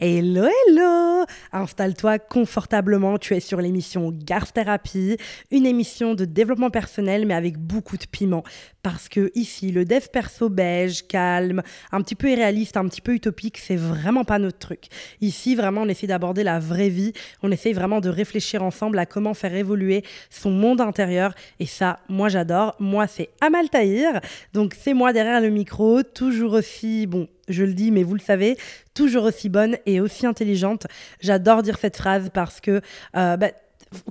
Hello, hello Installe-toi confortablement, tu es sur l'émission Garth Therapy, une émission de développement personnel mais avec beaucoup de piment. Parce que ici, le dev perso beige, calme, un petit peu irréaliste, un petit peu utopique, c'est vraiment pas notre truc. Ici, vraiment, on essaie d'aborder la vraie vie, on essaie vraiment de réfléchir ensemble à comment faire évoluer son monde intérieur. Et ça, moi j'adore. Moi, c'est Amal Tahir, donc c'est moi derrière le micro, toujours aussi, bon, je le dis, mais vous le savez, toujours aussi bonne et aussi intelligente. J'adore dire cette phrase parce que, euh, bah,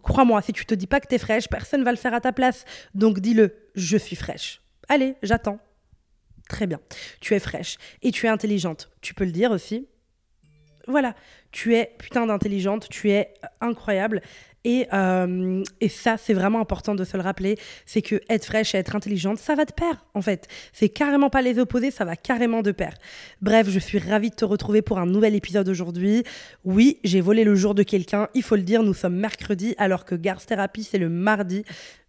crois-moi, si tu te dis pas que tu es fraîche, personne va le faire à ta place. Donc dis-le, je suis fraîche. Allez, j'attends. Très bien. Tu es fraîche et tu es intelligente. Tu peux le dire aussi. Voilà, tu es putain d'intelligente, tu es incroyable et, euh, et ça, c'est vraiment important de se le rappeler, c'est que être fraîche et être intelligente, ça va de pair, en fait. C'est carrément pas les opposés, ça va carrément de pair. Bref, je suis ravie de te retrouver pour un nouvel épisode aujourd'hui. Oui, j'ai volé le jour de quelqu'un, il faut le dire, nous sommes mercredi, alors que Garth Therapy, c'est le mardi.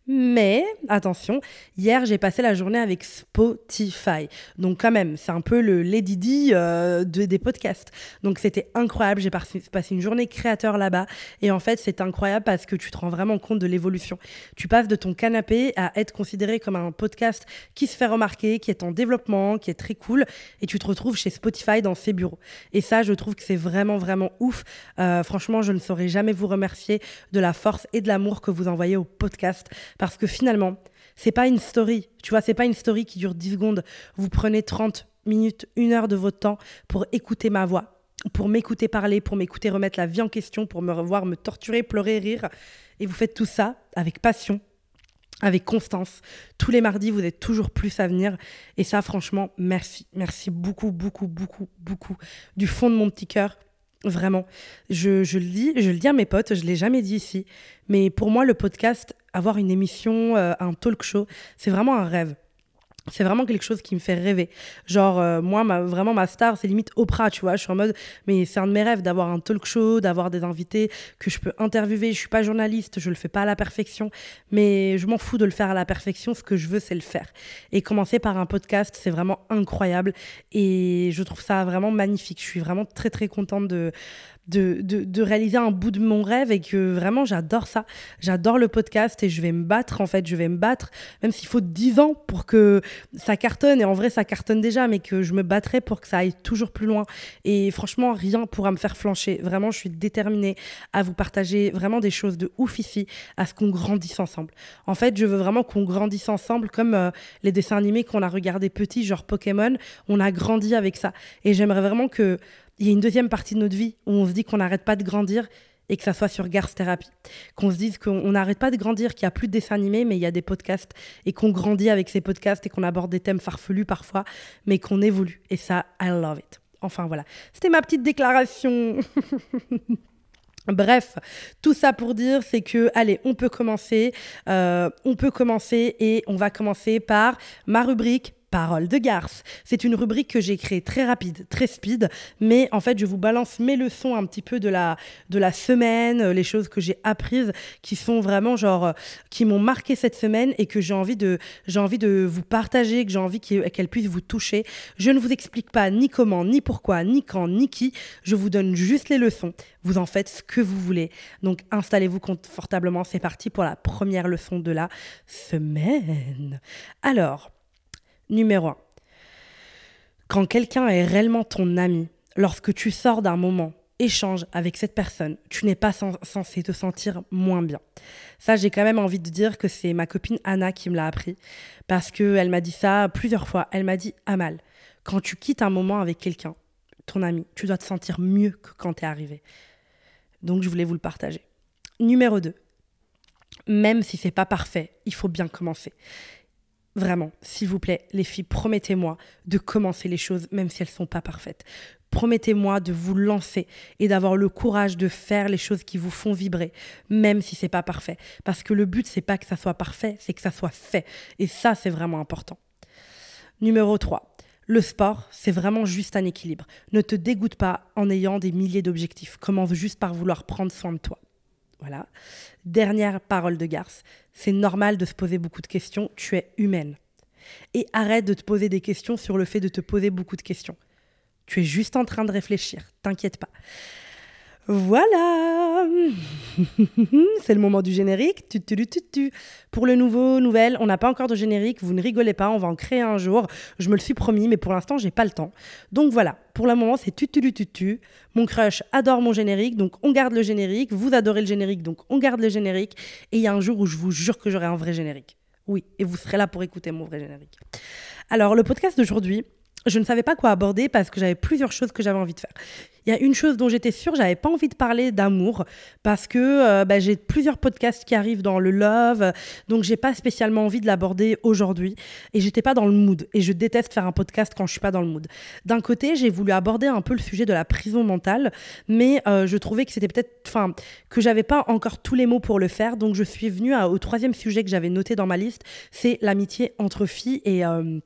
Mais attention, hier j'ai passé la journée avec Spotify. Donc quand même, c'est un peu le Lady Di euh, de, des podcasts. Donc c'était incroyable, j'ai passé, une journée créateur là-bas. Et en fait c'est incroyable parce que tu te rends vraiment compte de l'évolution. Tu passes de ton canapé à être considéré comme un podcast qui se fait remarquer, qui est en développement, qui est très cool. Et tu te retrouves chez Spotify dans ses bureaux. Et ça, je trouve que c'est vraiment, vraiment ouf. Euh, franchement, je ne saurais jamais vous remercier de la force et de l'amour que vous envoyez au podcast parce que finalement, c'est pas une story. Tu vois, c'est pas une story qui dure 10 secondes. Vous prenez 30 minutes, une heure de votre temps pour écouter ma voix, pour m'écouter parler, pour m'écouter remettre la vie en question, pour me revoir me torturer, pleurer, rire. Et vous faites tout ça avec passion, avec constance. Tous les mardis, vous êtes toujours plus à venir. Et ça, franchement, merci. Merci beaucoup, beaucoup, beaucoup, beaucoup. Du fond de mon petit cœur. Vraiment. Je, je, le dis, je le dis à mes potes, je l'ai jamais dit ici. Mais pour moi, le podcast, avoir une émission, euh, un talk show, c'est vraiment un rêve c'est vraiment quelque chose qui me fait rêver. Genre, euh, moi, ma, vraiment, ma star, c'est limite Oprah, tu vois. Je suis en mode, mais c'est un de mes rêves d'avoir un talk show, d'avoir des invités que je peux interviewer. Je suis pas journaliste, je le fais pas à la perfection, mais je m'en fous de le faire à la perfection. Ce que je veux, c'est le faire. Et commencer par un podcast, c'est vraiment incroyable. Et je trouve ça vraiment magnifique. Je suis vraiment très, très contente de, de, de, réaliser un bout de mon rêve et que vraiment j'adore ça. J'adore le podcast et je vais me battre en fait. Je vais me battre, même s'il faut 10 ans pour que ça cartonne. Et en vrai, ça cartonne déjà, mais que je me battrai pour que ça aille toujours plus loin. Et franchement, rien pourra me faire flancher. Vraiment, je suis déterminée à vous partager vraiment des choses de ouf ici, à ce qu'on grandisse ensemble. En fait, je veux vraiment qu'on grandisse ensemble comme euh, les dessins animés qu'on a regardés petits, genre Pokémon. On a grandi avec ça. Et j'aimerais vraiment que il y a une deuxième partie de notre vie où on se dit qu'on n'arrête pas de grandir et que ça soit sur Garth Therapy. Qu'on se dise qu'on n'arrête pas de grandir, qu'il n'y a plus de dessins animés, mais il y a des podcasts et qu'on grandit avec ces podcasts et qu'on aborde des thèmes farfelus parfois, mais qu'on évolue. Et ça, I love it. Enfin voilà, c'était ma petite déclaration. Bref, tout ça pour dire, c'est que, allez, on peut commencer. Euh, on peut commencer et on va commencer par ma rubrique Parole de garce. C'est une rubrique que j'ai créée très rapide, très speed, mais en fait, je vous balance mes leçons un petit peu de la, de la semaine, euh, les choses que j'ai apprises qui sont vraiment genre, euh, qui m'ont marqué cette semaine et que j'ai envie de, envie de vous partager, que j'ai envie qu'elles puissent vous toucher. Je ne vous explique pas ni comment, ni pourquoi, ni quand, ni qui. Je vous donne juste les leçons. Vous en faites ce que vous voulez. Donc, installez-vous confortablement. C'est parti pour la première leçon de la semaine. Alors, Numéro 1. Quand quelqu'un est réellement ton ami, lorsque tu sors d'un moment, échange avec cette personne, tu n'es pas censé te sentir moins bien. Ça, j'ai quand même envie de dire que c'est ma copine Anna qui me l'a appris, parce qu'elle m'a dit ça plusieurs fois. Elle m'a dit, Amal, quand tu quittes un moment avec quelqu'un, ton ami, tu dois te sentir mieux que quand tu es arrivé. Donc, je voulais vous le partager. Numéro 2. Même si c'est pas parfait, il faut bien commencer. Vraiment, s'il vous plaît, les filles, promettez-moi de commencer les choses même si elles sont pas parfaites. Promettez-moi de vous lancer et d'avoir le courage de faire les choses qui vous font vibrer, même si c'est pas parfait. Parce que le but, c'est pas que ça soit parfait, c'est que ça soit fait. Et ça, c'est vraiment important. Numéro 3. Le sport, c'est vraiment juste un équilibre. Ne te dégoûte pas en ayant des milliers d'objectifs. Commence juste par vouloir prendre soin de toi. Voilà. Dernière parole de garce. C'est normal de se poser beaucoup de questions. Tu es humaine. Et arrête de te poser des questions sur le fait de te poser beaucoup de questions. Tu es juste en train de réfléchir, t'inquiète pas. Voilà C'est le moment du générique. Tu, tu, tu, pour le nouveau, nouvelle, on n'a pas encore de générique, vous ne rigolez pas, on va en créer un jour. Je me le suis promis, mais pour l'instant, j'ai pas le temps. Donc voilà, pour le moment, c'est tu, tu, tu, tu. Mon crush adore mon générique, donc on garde le générique. Vous adorez le générique, donc on garde le générique. Et il y a un jour où je vous jure que j'aurai un vrai générique. Oui, et vous serez là pour écouter mon vrai générique. Alors, le podcast d'aujourd'hui, je ne savais pas quoi aborder parce que j'avais plusieurs choses que j'avais envie de faire. Il y a une chose dont j'étais sûre, j'avais pas envie de parler d'amour parce que euh, bah, j'ai plusieurs podcasts qui arrivent dans le love, donc j'ai pas spécialement envie de l'aborder aujourd'hui et j'étais pas dans le mood et je déteste faire un podcast quand je suis pas dans le mood. D'un côté, j'ai voulu aborder un peu le sujet de la prison mentale, mais euh, je trouvais que c'était peut-être, enfin, que j'avais pas encore tous les mots pour le faire, donc je suis venue au troisième sujet que j'avais noté dans ma liste, c'est l'amitié entre filles et euh,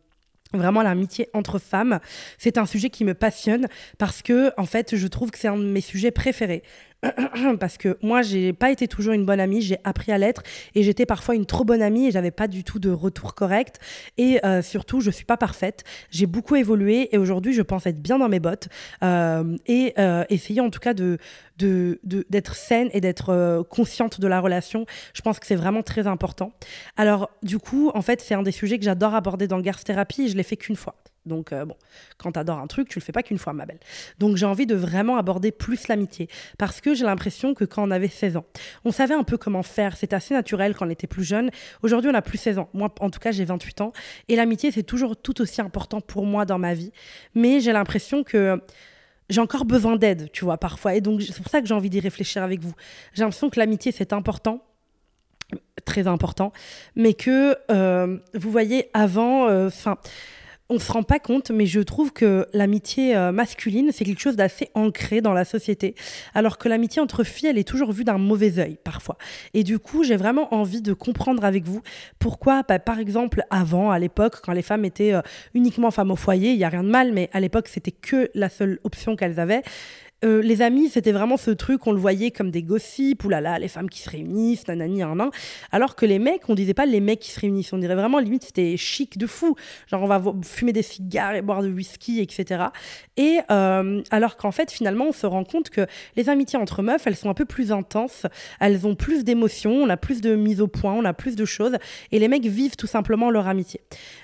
Vraiment l'amitié entre femmes, c'est un sujet qui me passionne parce que en fait, je trouve que c'est un de mes sujets préférés. parce que moi, j'ai pas été toujours une bonne amie, j'ai appris à l'être et j'étais parfois une trop bonne amie et j'avais pas du tout de retour correct. Et euh, surtout, je suis pas parfaite. J'ai beaucoup évolué et aujourd'hui, je pense être bien dans mes bottes euh, et euh, essayer en tout cas d'être saine et d'être consciente de la relation. Je pense que c'est vraiment très important. Alors, du coup, en fait, c'est un des sujets que j'adore aborder dans Garce Thérapie et je l'ai fait qu'une fois. Donc, euh, bon, quand tu adores un truc, tu le fais pas qu'une fois, ma belle. Donc, j'ai envie de vraiment aborder plus l'amitié. Parce que j'ai l'impression que quand on avait 16 ans, on savait un peu comment faire. C'était assez naturel quand on était plus jeune. Aujourd'hui, on a plus 16 ans. Moi, en tout cas, j'ai 28 ans. Et l'amitié, c'est toujours tout aussi important pour moi dans ma vie. Mais j'ai l'impression que j'ai encore besoin d'aide, tu vois, parfois. Et donc, c'est pour ça que j'ai envie d'y réfléchir avec vous. J'ai l'impression que l'amitié, c'est important très important, mais que euh, vous voyez avant, euh, enfin, on se rend pas compte, mais je trouve que l'amitié euh, masculine, c'est quelque chose d'assez ancré dans la société, alors que l'amitié entre filles, elle est toujours vue d'un mauvais œil parfois. Et du coup, j'ai vraiment envie de comprendre avec vous pourquoi, bah, par exemple, avant, à l'époque, quand les femmes étaient euh, uniquement femmes au foyer, il y a rien de mal, mais à l'époque, c'était que la seule option qu'elles avaient. Euh, les amis, c'était vraiment ce truc, on le voyait comme des gossips, oulala, les femmes qui se réunissent, nanani, un. Alors que les mecs, on disait pas les mecs qui se réunissent, on dirait vraiment limite c'était chic de fou. Genre on va fumer des cigares et boire du whisky, etc. Et euh, alors qu'en fait, finalement, on se rend compte que les amitiés entre meufs, elles sont un peu plus intenses, elles ont plus d'émotions, on a plus de mise au point, on a plus de choses, et les mecs vivent tout simplement leur amitié.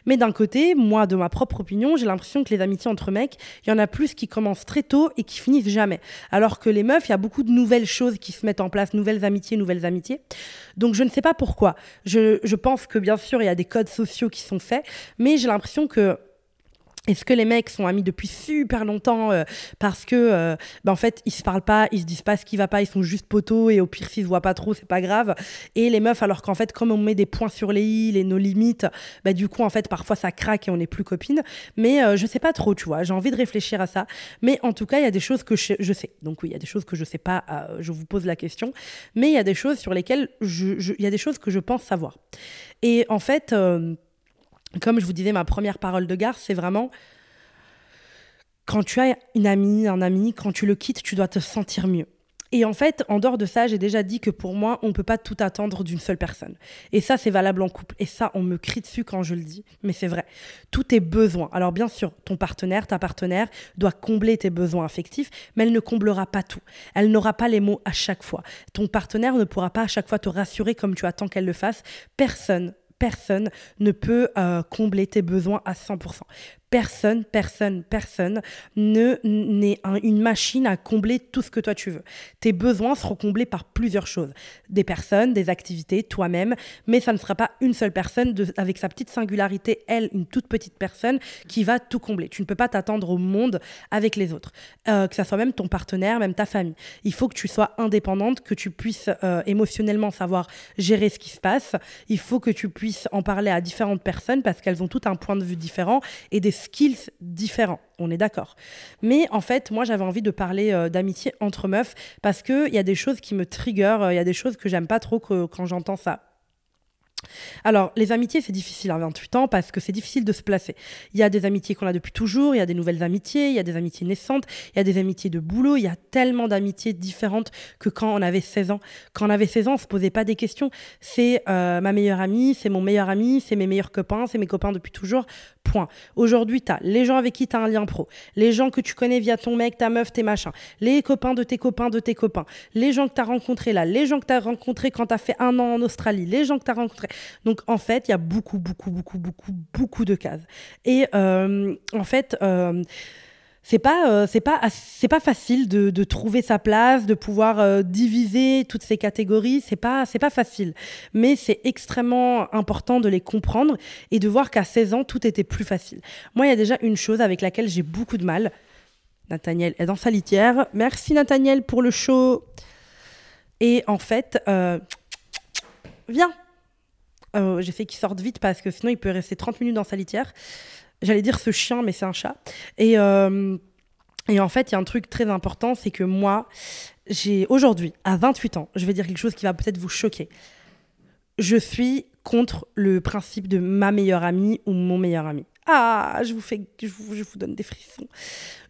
Mais d'un côté, moi, de ma propre opinion, j'ai l'impression que les amitiés entre mecs, il y en a plus qui commencent très tôt et qui finissent jamais alors que les meufs, il y a beaucoup de nouvelles choses qui se mettent en place, nouvelles amitiés, nouvelles amitiés. Donc je ne sais pas pourquoi. Je, pense que bien sûr, il y a des codes sociaux qui sont faits, mais j'ai l'impression que est-ce que les mecs sont amis depuis super longtemps euh, parce que euh, bah, en fait ils se parlent pas, ils se disent pas ce qui va pas, ils sont juste poteaux et au pire s'ils se voient pas trop c'est pas grave. Et les meufs alors qu'en fait comme on met des points sur les îles et nos limites, bah, du coup en fait parfois ça craque et on n'est plus copines. Mais euh, je sais pas trop tu vois, j'ai envie de réfléchir à ça. Mais en tout cas il y a des choses que je, je, sais. Donc oui il y a des choses que je sais pas, je vous pose la question. Mais il y a des choses sur lesquelles il y a des choses que je pense savoir. Et en fait comme je vous disais, ma première parole de gare, c'est vraiment quand tu as une amie, un ami, quand tu le quittes, tu dois te sentir mieux. Et en fait, en dehors de ça, j'ai déjà dit que pour moi, on ne peut pas tout attendre d'une seule personne. Et ça, c'est valable en couple. Et ça, on me crie dessus quand je le dis, mais c'est vrai. Tout est besoin. Alors bien sûr, ton partenaire, ta partenaire doit combler tes besoins affectifs, mais elle ne comblera pas tout. Elle n'aura pas les mots à chaque fois. Ton partenaire ne pourra pas à chaque fois te rassurer comme tu attends qu'elle le fasse. Personne personne ne peut euh, combler tes besoins à 100% personne, personne, personne ne n'est une machine à combler tout ce que toi tu veux. Tes besoins seront comblés par plusieurs choses. Des personnes, des activités, toi-même, mais ça ne sera pas une seule personne avec sa petite singularité, elle, une toute petite personne, qui va tout combler. Tu ne peux pas t'attendre au monde avec les autres. Euh, que ça soit même ton partenaire, même ta famille. Il faut que tu sois indépendante, que tu puisses euh, émotionnellement savoir gérer ce qui se passe. Il faut que tu puisses en parler à différentes personnes parce qu'elles ont tout un point de vue différent et des skills différents. On est d'accord. Mais en fait, moi, j'avais envie de parler euh, d'amitié entre meufs parce qu'il y a des choses qui me trigger, euh, il y a des choses que j'aime pas trop quand j'entends ça. Alors, les amitiés, c'est difficile à 28 ans parce que c'est difficile de se placer. Il y a des amitiés qu'on a depuis toujours, il y a des nouvelles amitiés, il y a des amitiés naissantes, il y a des amitiés de boulot, il y a tellement d'amitiés différentes que quand on avait 16 ans. Quand on avait 16 ans, on se posait pas des questions. C'est euh, ma meilleure amie, c'est mon meilleur ami, c'est mes meilleurs copains, c'est mes copains depuis toujours. Point. Aujourd'hui, tu as les gens avec qui tu as un lien pro, les gens que tu connais via ton mec, ta meuf, tes machins, les copains de tes copains, de tes copains, les gens que tu as rencontrés là, les gens que tu as rencontrés quand tu as fait un an en Australie, les gens que tu as rencontrés. Donc, en fait, il y a beaucoup, beaucoup, beaucoup, beaucoup, beaucoup de cases. Et euh, en fait, euh, c'est pas euh, c'est pas c'est pas facile de, trouver sa place, de pouvoir euh, diviser toutes ces catégories. C'est pas c'est pas facile, mais c'est extrêmement important de les comprendre et de voir qu'à 16 ans tout était plus facile. Moi, il y a déjà une chose avec laquelle j'ai beaucoup de mal. Nathaniel est dans sa litière. Merci Nathaniel pour le show. Et en fait, viens. J'ai fait qu'il sorte vite parce que sinon il peut rester 30 minutes dans sa litière. J'allais dire ce chien, mais c'est un chat. Et, euh, et en fait, il y a un truc très important, c'est que moi, j'ai aujourd'hui, à 28 ans, je vais dire quelque chose qui va peut-être vous choquer. Je suis contre le principe de ma meilleure amie ou mon meilleur ami. Ah, je vous, fais, je vous, donne des frissons.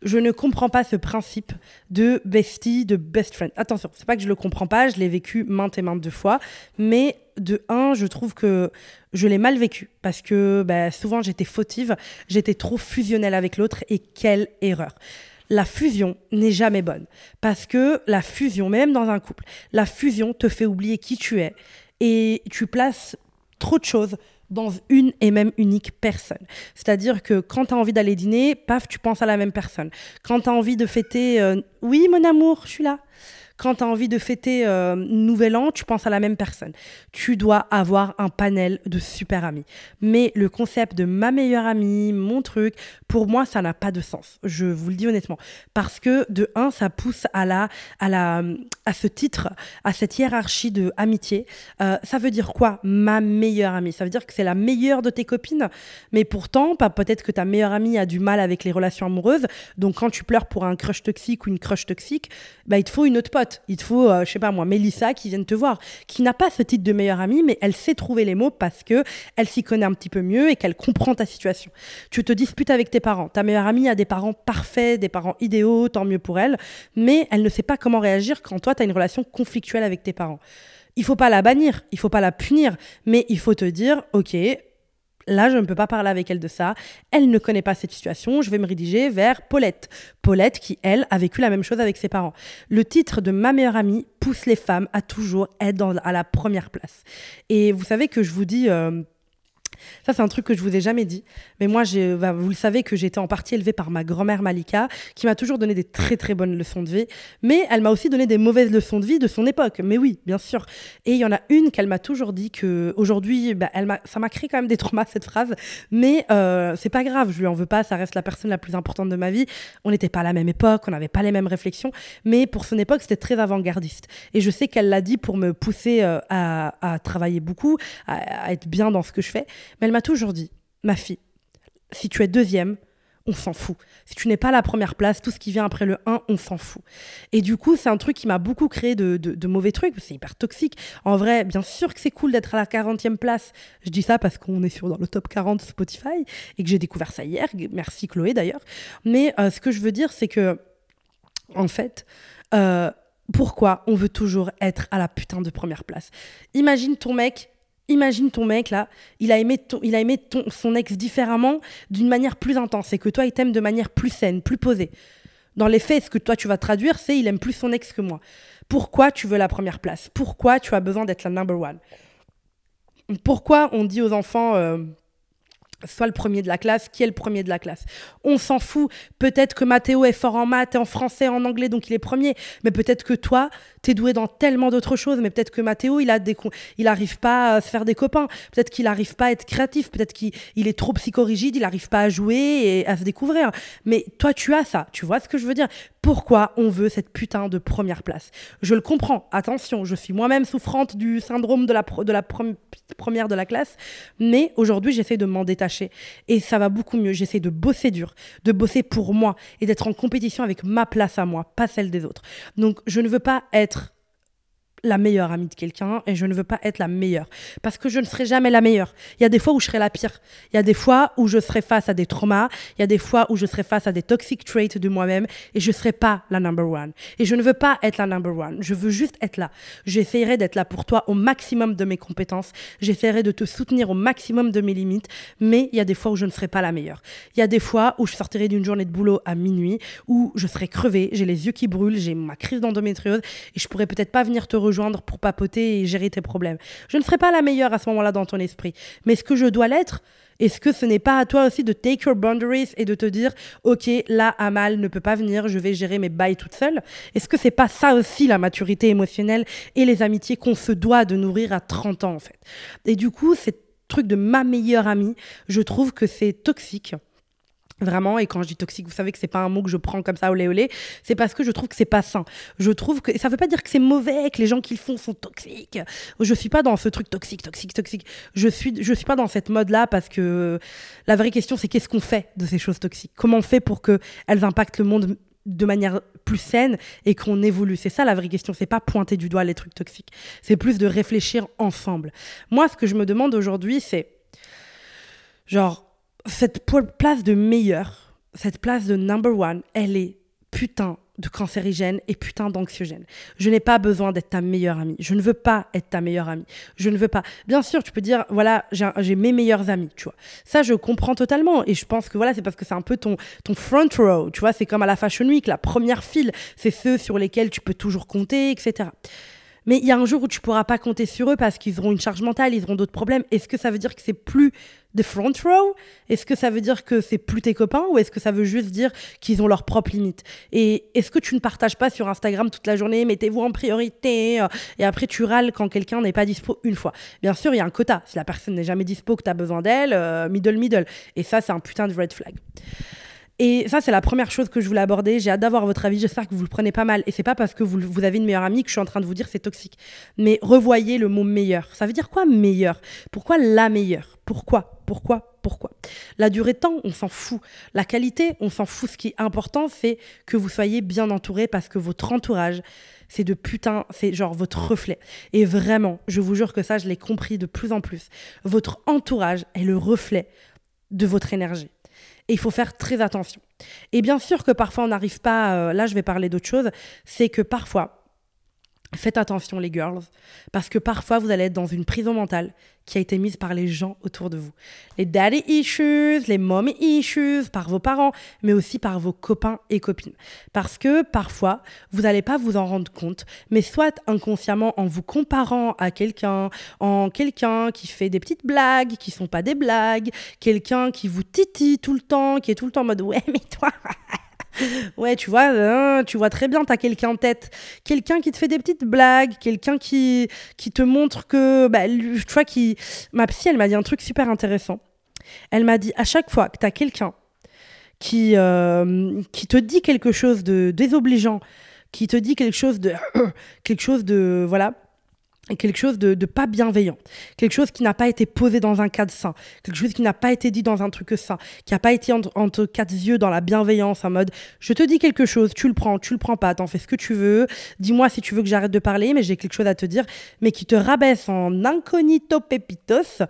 Je ne comprends pas ce principe de bestie, de best friend. Attention, c'est pas que je le comprends pas, je l'ai vécu maintes et maintes fois, mais de un, je trouve que je l'ai mal vécu parce que bah, souvent j'étais fautive, j'étais trop fusionnelle avec l'autre et quelle erreur. La fusion n'est jamais bonne parce que la fusion, même dans un couple, la fusion te fait oublier qui tu es et tu places trop de choses dans une et même unique personne. C'est-à-dire que quand tu as envie d'aller dîner, paf, tu penses à la même personne. Quand tu as envie de fêter, euh, oui, mon amour, je suis là quand tu as envie de fêter euh, Nouvel An, tu penses à la même personne. Tu dois avoir un panel de super amis. Mais le concept de ma meilleure amie, mon truc, pour moi, ça n'a pas de sens. Je vous le dis honnêtement. Parce que, de un, ça pousse à, la, à, la, à ce titre, à cette hiérarchie de amitié. Euh, ça veut dire quoi, ma meilleure amie? Ça veut dire que c'est la meilleure de tes copines. Mais pourtant, peut-être que ta meilleure amie a du mal avec les relations amoureuses. Donc, quand tu pleures pour un crush toxique ou une crush toxique, bah, il te faut une autre pote il te faut, euh, je sais pas moi, Mélissa qui vienne te voir, qui n'a pas ce titre de meilleure amie, mais elle sait trouver les mots parce que elle s'y connaît un petit peu mieux et qu'elle comprend ta situation. Tu te disputes avec tes parents. Ta meilleure amie a des parents parfaits, des parents idéaux, tant mieux pour elle, mais elle ne sait pas comment réagir quand toi, tu as une relation conflictuelle avec tes parents. Il faut pas la bannir, il faut pas la punir, mais il faut te dire, ok, Là, je ne peux pas parler avec elle de ça. Elle ne connaît pas cette situation. Je vais me rédiger vers Paulette. Paulette qui, elle, a vécu la même chose avec ses parents. Le titre de ma meilleure amie pousse les femmes à toujours être à la première place. Et vous savez que je vous dis... Euh, ça, c'est un truc que je vous ai jamais dit. Mais moi, bah, vous le savez que j'ai été en partie élevée par ma grand-mère Malika, qui m'a toujours donné des très très bonnes leçons de vie. Mais elle m'a aussi donné des mauvaises leçons de vie de son époque. Mais oui, bien sûr. Et il y en a une qu'elle m'a toujours dit que aujourd'hui, bah, elle ça m'a créé quand même des traumas cette phrase. Mais euh, c'est pas grave, je lui en veux pas. Ça reste la personne la plus importante de ma vie. On n'était pas à la même époque, on n'avait pas les mêmes réflexions. Mais pour son époque, c'était très avant-gardiste. Et je sais qu'elle l'a dit pour me pousser euh, à, travailler beaucoup, à, à être bien dans ce que je fais. Mais elle m'a toujours dit, ma fille, si tu es deuxième, on s'en fout. Si tu n'es pas la première place, tout ce qui vient après le 1, on s'en fout. Et du coup, c'est un truc qui m'a beaucoup créé de, mauvais trucs. C'est hyper toxique. En vrai, bien sûr que c'est cool d'être à la 40e place. Je dis ça parce qu'on est sur dans le top 40 Spotify et que j'ai découvert ça hier. Merci Chloé d'ailleurs. Mais euh, ce que je veux dire, c'est que, en fait, euh, pourquoi on veut toujours être à la putain de première place? Imagine ton mec, Imagine ton mec là, il a aimé, aimé son ex différemment, d'une manière plus intense, et que toi il t'aime de manière plus saine, plus posée. Dans les faits, ce que toi tu vas traduire, c'est il aime plus son ex que moi. Pourquoi tu veux la première place? Pourquoi tu as besoin d'être la number one? Pourquoi on dit aux enfants euh, soit le premier de la classe, qui est le premier de la classe. On s'en fout. Peut-être que Mathéo est fort en maths en français, en anglais, donc il est premier. Mais peut-être que toi, t'es doué dans tellement d'autres choses. Mais peut-être que Mathéo, il a des, il arrive pas à se faire des copains. Peut-être qu'il arrive pas à être créatif. Peut-être qu'il est trop psychorigide, il arrive pas à jouer et à se découvrir. Mais toi, tu as ça. Tu vois ce que je veux dire? Pourquoi on veut cette putain de première place. Je le comprends, attention, je suis moi-même souffrante du syndrome de la, première de la classe, mais aujourd'hui j'essaie de m'en détacher et ça va beaucoup mieux. J'essaie de bosser dur, de bosser pour moi et d'être en compétition avec ma place à moi, pas celle des autres. Donc je ne veux pas être la meilleure amie de quelqu'un et je ne veux pas être la meilleure parce que je ne serai jamais la meilleure. Il y a des fois où je serai la pire. Il y a des fois où je serai face à des traumas. Il y a des fois où je serai face à des toxic traits de moi-même et je serai pas la number one. Et je ne veux pas être la number one. Je veux juste être là. J'essaierai d'être là pour toi au maximum de mes compétences. J'essaierai de te soutenir au maximum de mes limites. Mais il y a des fois où je ne serai pas la meilleure. Il y a des fois où je sortirai d'une journée de boulot à minuit, où je serai crevée, j'ai les yeux qui brûlent, j'ai ma crise d'endométriose et je pourrais peut-être pas venir te rejoindre pour papoter et gérer tes problèmes. Je ne serai pas la meilleure à ce moment-là dans ton esprit. Mais est-ce que je dois l'être est-ce que ce n'est pas à toi aussi de take your boundaries et de te dire, ok, là, Amal ne peut pas venir, je vais gérer mes bails toute seule Est-ce que c'est pas ça aussi la maturité émotionnelle et les amitiés qu'on se doit de nourrir à 30 ans, en fait? Et du coup, ce truc de ma meilleure amie, je trouve que c'est toxique. Vraiment, et quand je dis toxique, vous savez que c'est pas un mot que je prends comme ça olé olé, c'est parce que je trouve que c'est pas sain. Je trouve que ça veut pas dire que c'est mauvais, que les gens qui le font sont toxiques. Je suis pas dans ce truc toxique, toxique, toxique. Je suis, je suis pas dans cette mode là parce que la vraie question c'est qu'est-ce qu'on fait de ces choses toxiques? Comment on fait pour que elles impactent le monde de manière plus saine et qu'on évolue? C'est ça la vraie question. C'est pas pointer du doigt les trucs toxiques. C'est plus de réfléchir ensemble. Moi, ce que je me demande aujourd'hui, c'est genre cette place de meilleur, cette place de number one, elle est putain de cancérigène et putain d'anxiogène. Je n'ai pas besoin d'être ta meilleure amie. Je ne veux pas être ta meilleure amie. Je ne veux pas. Bien sûr, tu peux dire, voilà, j'ai mes meilleurs amis, tu vois. Ça, je comprends totalement. Et je pense que voilà, c'est parce que c'est un peu ton, front row, tu vois. C'est comme à la Fashion Week, la première file. C'est ceux sur lesquels tu peux toujours compter, etc. Mais il y a un jour où tu pourras pas compter sur eux parce qu'ils auront une charge mentale, ils auront d'autres problèmes. Est-ce que ça veut dire que c'est plus de front row Est-ce que ça veut dire que c'est plus tes copains ou est-ce que ça veut juste dire qu'ils ont leurs propres limites Et est-ce que tu ne partages pas sur Instagram toute la journée, mettez-vous en priorité euh, et après tu râles quand quelqu'un n'est pas dispo une fois? Bien sûr, il y a un quota. Si la personne n'est jamais dispo, que tu as besoin d'elle, euh, middle middle. Et ça, c'est un putain de red flag. Et ça, c'est la première chose que je voulais aborder. J'ai hâte d'avoir votre avis. J'espère que vous le prenez pas mal. Et c'est pas parce que vous, avez une meilleure amie que je suis en train de vous dire c'est toxique. Mais revoyez le mot meilleur. Ça veut dire quoi meilleur? Pourquoi la meilleure? Pourquoi? Pourquoi? Pourquoi? La durée de temps, on s'en fout. La qualité, on s'en fout. Ce qui est important, c'est que vous soyez bien entouré parce que votre entourage, c'est de putain, c'est genre votre reflet. Et vraiment, je vous jure que ça, je l'ai compris de plus en plus. Votre entourage est le reflet de votre énergie. Et il faut faire très attention. Et bien sûr que parfois on n'arrive pas, euh, là je vais parler d'autre chose, c'est que parfois, faites attention les girls, parce que parfois vous allez être dans une prison mentale qui a été mise par les gens autour de vous. Les daddy issues, les mommy issues, par vos parents, mais aussi par vos copains et copines. Parce que parfois, vous n'allez pas vous en rendre compte, mais soit inconsciemment en vous comparant à quelqu'un, en quelqu'un qui fait des petites blagues, qui sont pas des blagues, quelqu'un qui vous titille tout le temps, qui est tout le temps en mode ouais mais toi ouais, tu vois, hein, tu vois très bien, t'as quelqu'un en tête. Quelqu'un qui te fait des petites blagues, quelqu'un qui, qui te montre que. Bah, tu vois, qui. Ma psy, elle m'a dit un truc super intéressant. Elle m'a dit à chaque fois que t'as quelqu'un qui, euh, qui te dit quelque chose de désobligeant, qui te dit quelque chose de. quelque chose de. Voilà quelque chose de, pas bienveillant, quelque chose qui n'a pas été posé dans un cadre sain, quelque chose qui n'a pas été dit dans un truc sain, qui n'a pas été entre, quatre yeux dans la bienveillance, en mode je te dis quelque chose, tu le prends, tu le prends pas, t'en fais ce que tu veux, dis-moi si tu veux que j'arrête de parler, mais j'ai quelque chose à te dire, mais qui te rabaisse en incognito pepitos,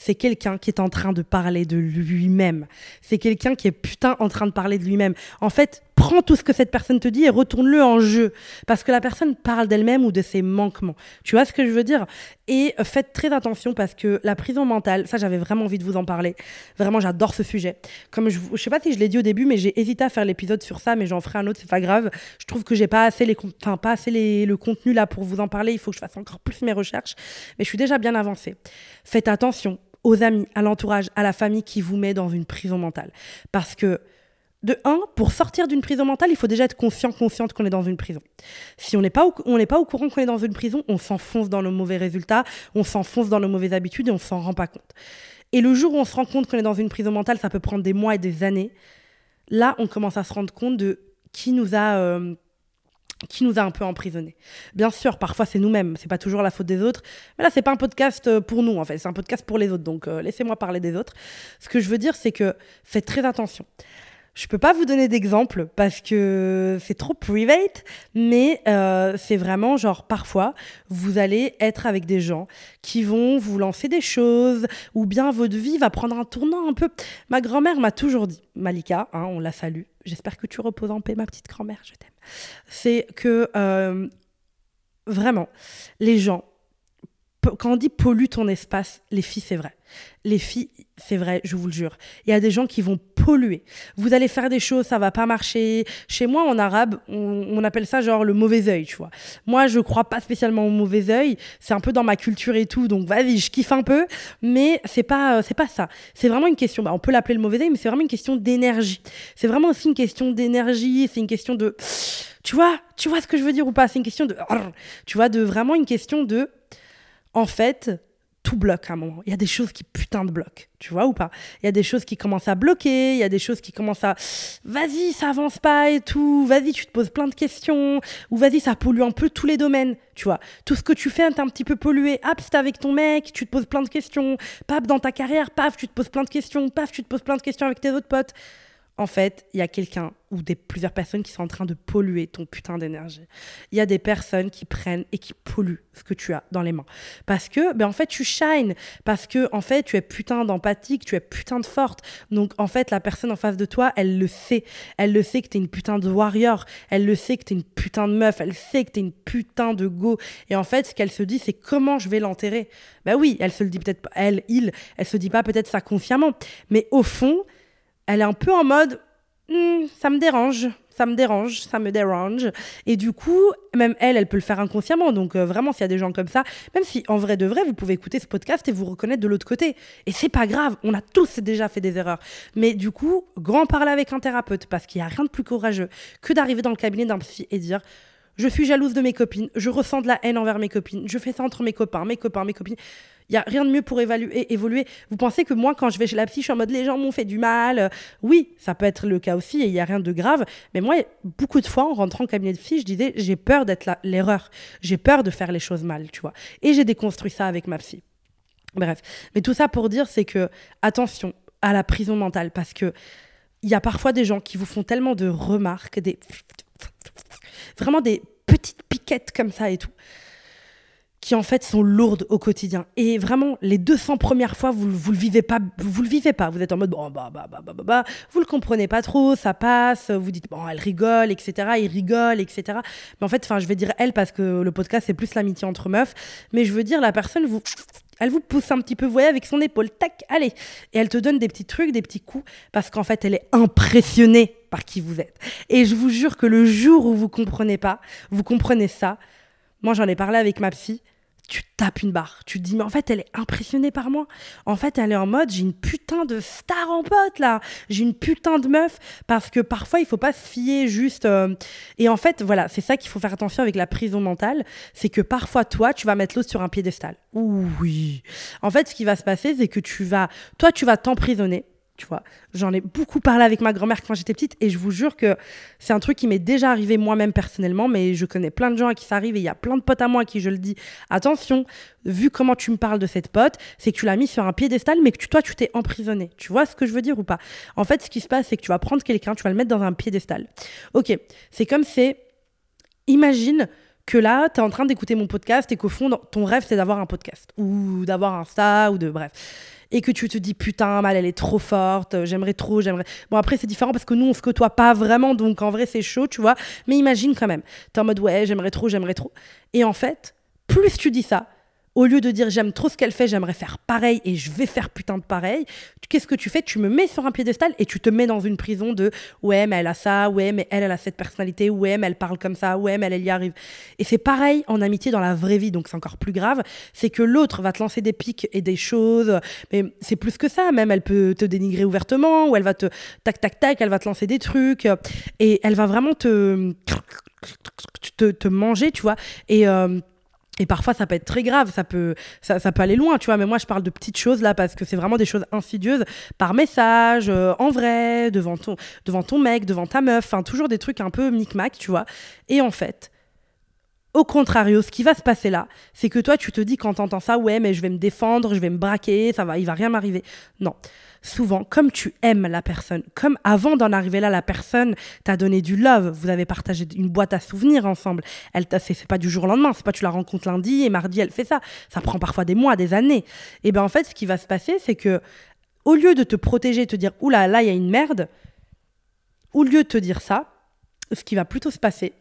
c'est quelqu'un qui est en train de parler de lui-même. C'est quelqu'un qui est putain en train de parler de lui-même. En fait, prends tout ce que cette personne te dit et retourne-le en jeu. Parce que la personne parle d'elle-même ou de ses manquements. Tu vois ce que je veux dire? Et faites très attention parce que la prison mentale, ça j'avais vraiment envie de vous en parler. Vraiment, j'adore ce sujet. Comme je, je sais pas si je l'ai dit au début, mais j'ai hésité à faire l'épisode sur ça, mais j'en ferai un autre, c'est pas grave. Je trouve que j'ai pas assez, les, enfin, pas assez les, le contenu là pour vous en parler. Il faut que je fasse encore plus mes recherches. Mais je suis déjà bien avancée. Faites attention aux amis, à l'entourage, à la famille qui vous met dans une prison mentale. Parce que, de un, pour sortir d'une prison mentale, il faut déjà être conscient, consciente qu'on est dans une prison. Si on n'est pas, au, pas au courant qu'on est dans une prison, on s'enfonce dans nos mauvais résultats, on s'enfonce dans nos mauvaises habitudes et on s'en rend pas compte. Et le jour où on se rend compte qu'on est dans une prison mentale, ça peut prendre des mois et des années. Là, on commence à se rendre compte de qui nous a euh, qui nous a un peu emprisonnés. Bien sûr, parfois c'est nous-mêmes, c'est pas toujours la faute des autres, mais là c'est pas un podcast euh, pour nous en fait, c'est un podcast pour les autres, donc euh, laissez-moi parler des autres. Ce que je veux dire, c'est que faites très attention. Je peux pas vous donner d'exemple parce que c'est trop private, mais euh, c'est vraiment genre parfois vous allez être avec des gens qui vont vous lancer des choses ou bien votre vie va prendre un tournant un peu. Ma grand-mère m'a toujours dit, Malika, hein, on la salue. J'espère que tu reposes en paix, ma petite grand-mère, je t'aime. C'est que euh, vraiment, les gens quand on dit pollue ton espace, les filles, c'est vrai. Les filles, c'est vrai, je vous le jure. Il y a des gens qui vont polluer. Vous allez faire des choses, ça va pas marcher. Chez moi, en arabe, on, appelle ça genre le mauvais œil, tu vois. Moi, je crois pas spécialement au mauvais œil. C'est un peu dans ma culture et tout, donc vas-y, je kiffe un peu. Mais c'est pas, euh, c'est pas ça. C'est vraiment une question. Bah, on peut l'appeler le mauvais œil, mais c'est vraiment une question d'énergie. C'est vraiment aussi une question d'énergie. C'est une question de, tu vois, tu vois ce que je veux dire ou pas? C'est une question de, tu vois, de vraiment une question de en fait, tout bloque à un moment. Il y a des choses qui putain de bloquent, tu vois ou pas? Il y a des choses qui commencent à bloquer, il y a des choses qui commencent à vas-y, ça avance pas et tout, vas-y, tu te poses plein de questions, ou vas-y, ça pollue un peu tous les domaines, tu vois. Tout ce que tu fais, t'es un petit peu pollué. Hop, c'est avec ton mec, tu te poses plein de questions. Paf, dans ta carrière, paf, tu te poses plein de questions. Paf, tu te poses plein de questions avec tes autres potes en fait, il y a quelqu'un ou des plusieurs personnes qui sont en train de polluer ton putain d'énergie. Il y a des personnes qui prennent et qui polluent ce que tu as dans les mains. Parce que, ben en fait, tu shines. Parce que, en fait, tu es putain d'empathique, tu es putain de forte. Donc, en fait, la personne en face de toi, elle le sait. Elle le sait que tu es une putain de warrior. Elle le sait que tu es une putain de meuf. Elle sait que tu es une putain de go. Et en fait, ce qu'elle se dit, c'est comment je vais l'enterrer? Ben oui, elle se le dit peut-être, elle, il, elle se dit pas peut-être ça consciemment. Mais au fond, elle est un peu en mode hmm, ça me dérange, ça me dérange, ça me dérange. Et du coup, même elle, elle peut le faire inconsciemment. Donc euh, vraiment, s'il y a des gens comme ça, même si en vrai de vrai, vous pouvez écouter ce podcast et vous reconnaître de l'autre côté. Et c'est pas grave, on a tous déjà fait des erreurs. Mais du coup, grand parler avec un thérapeute, parce qu'il n'y a rien de plus courageux que d'arriver dans le cabinet d'un psy et dire je suis jalouse de mes copines, je ressens de la haine envers mes copines, je fais ça entre mes copains, mes copains, mes copines. Il y a rien de mieux pour évaluer, évoluer. Vous pensez que moi, quand je vais chez la psy, je suis en mode les gens m'ont fait du mal. Oui, ça peut être le cas aussi et il y a rien de grave. Mais moi, beaucoup de fois, en rentrant au cabinet de psy, je disais j'ai peur d'être l'erreur. J'ai peur de faire les choses mal, tu vois. Et j'ai déconstruit ça avec ma psy. Bref. Mais tout ça pour dire, c'est que attention à la prison mentale parce que il y a parfois des gens qui vous font tellement de remarques, des vraiment des petites piquettes comme ça et tout qui en fait sont lourdes au quotidien. Et vraiment, les 200 premières fois, vous, vous le vivez pas, vous le vivez pas. Vous êtes en mode bon bah bah bah bah bah, bah. vous le comprenez pas trop, ça passe. Vous dites bon, elle rigole, etc. Il rigole, etc. Mais en fait, enfin, je vais dire elle parce que le podcast c'est plus l'amitié entre meufs. Mais je veux dire la personne vous elle vous pousse un petit peu, vous voyez, avec son épaule, tac, allez. Et elle te donne des petits trucs, des petits coups, parce qu'en fait, elle est impressionnée par qui vous êtes. Et je vous jure que le jour où vous comprenez pas, vous comprenez ça. Moi, j'en ai parlé avec ma psy tu tapes une barre. Tu te dis, mais en fait, elle est impressionnée par moi. En fait, elle est en mode, j'ai une putain de star en pote, là. J'ai une putain de meuf. Parce que parfois, il faut pas se fier juste. Euh, et en fait, voilà, c'est ça qu'il faut faire attention avec la prison mentale. C'est que parfois, toi, tu vas mettre l'autre sur un piédestal. Oui. En fait, ce qui va se passer, c'est que tu vas. Toi, tu vas t'emprisonner tu vois. J'en ai beaucoup parlé avec ma grand-mère quand j'étais petite et je vous jure que c'est un truc qui m'est déjà arrivé moi-même personnellement, mais je connais plein de gens à qui ça arrive et il y a plein de potes à moi à qui je le dis. Attention, vu comment tu me parles de cette pote, c'est que tu l'as mis sur un piédestal, mais que toi, tu t'es emprisonné. Tu vois ce que je veux dire ou pas? En fait, ce qui se passe, c'est que tu vas prendre quelqu'un, tu vas le mettre dans un piédestal. Ok, c'est comme c'est. Imagine que là, tu es en train d'écouter mon podcast et qu'au fond, ton rêve, c'est d'avoir un podcast ou d'avoir un ça ou de. Bref et que tu te dis putain, mal, elle est trop forte, euh, j'aimerais trop, j'aimerais. Bon, après, c'est différent parce que nous, on se côtoie pas vraiment, donc en vrai, c'est chaud, tu vois. Mais imagine quand même, t'es en mode ouais, j'aimerais trop, j'aimerais trop. Et en fait, plus tu dis ça, au lieu de dire j'aime trop ce qu'elle fait, j'aimerais faire pareil et je vais faire putain de pareil, qu'est-ce que tu fais? Tu me mets sur un piédestal et tu te mets dans une prison de ouais, mais elle a ça, ouais, mais elle, elle a cette personnalité, ouais, mais elle parle comme ça, ouais, mais elle, elle y arrive. Et c'est pareil en amitié dans la vraie vie, donc c'est encore plus grave. C'est que l'autre va te lancer des pics et des choses, mais c'est plus que ça, même elle peut te dénigrer ouvertement ou elle va te tac, tac, tac, elle va te lancer des trucs et elle va vraiment te. te, te manger, tu vois. Et. Euh, et parfois, ça peut être très grave, ça peut, ça, peut aller loin, tu vois. Mais moi, je parle de petites choses là parce que c'est vraiment des choses insidieuses par message, euh, en vrai, devant ton, devant ton mec, devant ta meuf, enfin, toujours des trucs un peu micmac, tu vois. Et en fait, au contrario, ce qui va se passer là, c'est que toi, tu te dis quand t'entends ça, ouais, mais je vais me défendre, je vais me braquer, ça va, il va rien m'arriver. Non. Souvent, comme tu aimes la personne, comme avant d'en arriver là, la personne t'a donné du love, vous avez partagé une boîte à souvenirs ensemble, elle t'a c'est pas du jour au lendemain, c'est pas tu la rencontres lundi et mardi elle fait ça, ça prend parfois des mois, des années. Et bien en fait, ce qui va se passer, c'est que au lieu de te protéger, te dire oula, là il y a une merde, au lieu de te dire ça, ce qui va plutôt se passer,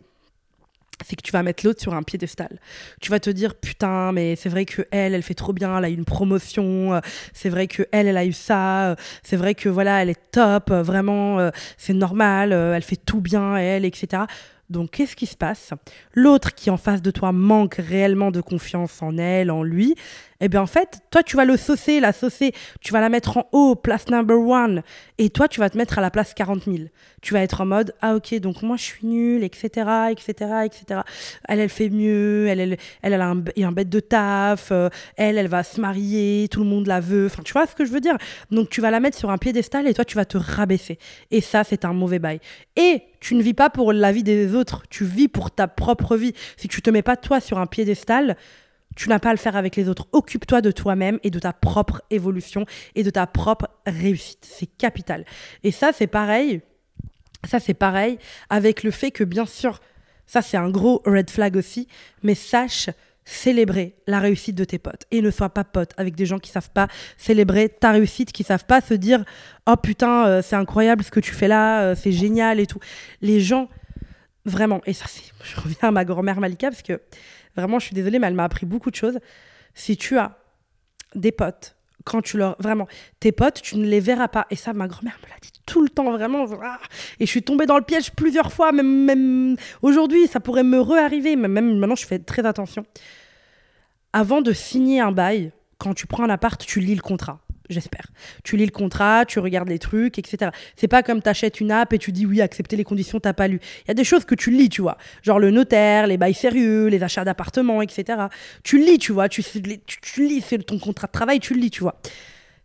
c'est que tu vas mettre l'autre sur un piédestal. Tu vas te dire putain mais c'est vrai que elle elle fait trop bien, elle a eu une promotion, euh, c'est vrai que elle elle a eu ça, euh, c'est vrai que voilà, elle est top, euh, vraiment c'est normal, elle fait tout bien elle etc. Donc qu'est-ce qui se passe? L'autre qui en face de toi manque réellement de confiance en elle, en lui, eh bien en fait, toi tu vas le saucer, la saucer, tu vas la mettre en haut, place number one, et toi tu vas te mettre à la place 40 000. Tu vas être en mode, ah ok, donc moi je suis nulle, etc., etc., etc. Elle, elle fait mieux, elle, elle, elle, a un, un bête de taf, euh, elle, elle va se marier, tout le monde la veut, enfin tu vois ce que je veux dire? Donc tu vas la mettre sur un piédestal et toi tu vas te rabaisser. Et ça, c'est un mauvais bail. Et tu ne vis pas pour la vie des autres, tu vis pour ta propre vie. Si tu te mets pas toi sur un piédestal, tu n'as pas à le faire avec les autres. Occupe-toi de toi-même et de ta propre évolution et de ta propre réussite. C'est capital. Et ça, c'est pareil. Ça, c'est pareil avec le fait que, bien sûr, ça, c'est un gros red flag aussi, mais sache célébrer la réussite de tes potes et ne sois pas pote avec des gens qui savent pas célébrer ta réussite, qui savent pas se dire oh putain euh, c'est incroyable ce que tu fais là, euh, c'est génial et tout. Les gens vraiment et ça je reviens à ma grand-mère Malika parce que Vraiment, je suis désolée, mais elle m'a appris beaucoup de choses. Si tu as des potes, quand tu leur. Vraiment, tes potes, tu ne les verras pas. Et ça, ma grand-mère me l'a dit tout le temps, vraiment. Ah. Et je suis tombée dans le piège plusieurs fois, même, même aujourd'hui, ça pourrait me re-arriver. Mais même maintenant, je fais très attention. Avant de signer un bail, quand tu prends un appart, tu lis le contrat j'espère. Tu lis le contrat, tu regardes les trucs, etc. C'est pas comme t'achètes une app et tu dis oui, accepter les conditions, t'as pas lu. Il y a des choses que tu lis, tu vois. Genre le notaire, les bails sérieux, les achats d'appartements, etc. Tu lis, tu vois. Tu, tu, tu lis, c'est ton contrat de travail, tu le lis, tu vois.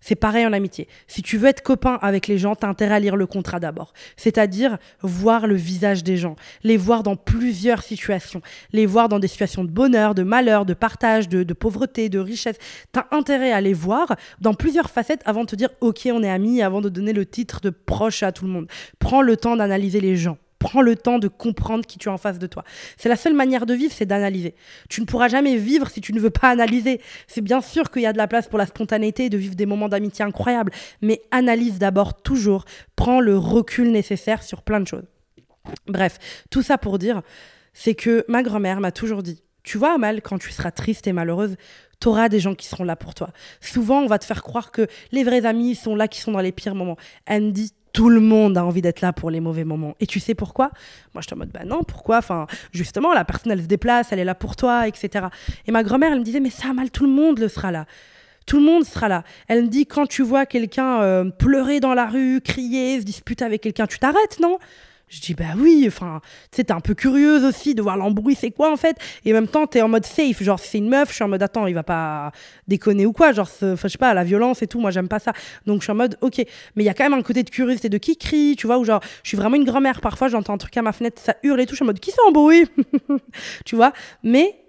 C'est pareil en amitié. Si tu veux être copain avec les gens, t'as intérêt à lire le contrat d'abord. C'est-à-dire voir le visage des gens, les voir dans plusieurs situations, les voir dans des situations de bonheur, de malheur, de partage, de, pauvreté, de richesse. T'as intérêt à les voir dans plusieurs facettes avant de te dire ok on est amis, avant de donner le titre de proche à tout le monde. Prends le temps d'analyser les gens prends le temps de comprendre qui tu es en face de toi. C'est la seule manière de vivre, c'est d'analyser. Tu ne pourras jamais vivre si tu ne veux pas analyser. C'est bien sûr qu'il y a de la place pour la spontanéité, de vivre des moments d'amitié incroyables, mais analyse d'abord toujours. Prends le recul nécessaire sur plein de choses. Bref, tout ça pour dire, c'est que ma grand-mère m'a toujours dit, tu vois, Amal, quand tu seras triste et malheureuse, tu auras des gens qui seront là pour toi. Souvent, on va te faire croire que les vrais amis sont là, qui sont dans les pires moments. Elle me dit, tout le monde a envie d'être là pour les mauvais moments. Et tu sais pourquoi? Moi, je suis en mode, bah non, pourquoi? Enfin, justement, la personne, elle se déplace, elle est là pour toi, etc. Et ma grand-mère, elle me disait, mais ça mal, tout le monde le sera là. Tout le monde sera là. Elle me dit, quand tu vois quelqu'un euh, pleurer dans la rue, crier, se disputer avec quelqu'un, tu t'arrêtes, non? Je dis, bah oui, enfin, tu sais, t'es un peu curieuse aussi de voir l'embrouille, c'est quoi en fait? Et en même temps, t'es en mode safe, genre, c'est une meuf, je suis en mode, attends, il va pas déconner ou quoi, genre, je sais pas, la violence et tout, moi, j'aime pas ça. Donc, je suis en mode, ok, mais il y a quand même un côté de curiosité de qui crie, tu vois, ou genre, je suis vraiment une grand-mère, parfois, j'entends un truc à ma fenêtre, ça hurle et tout, je suis en mode, qui s'embrouille? Tu vois? Mais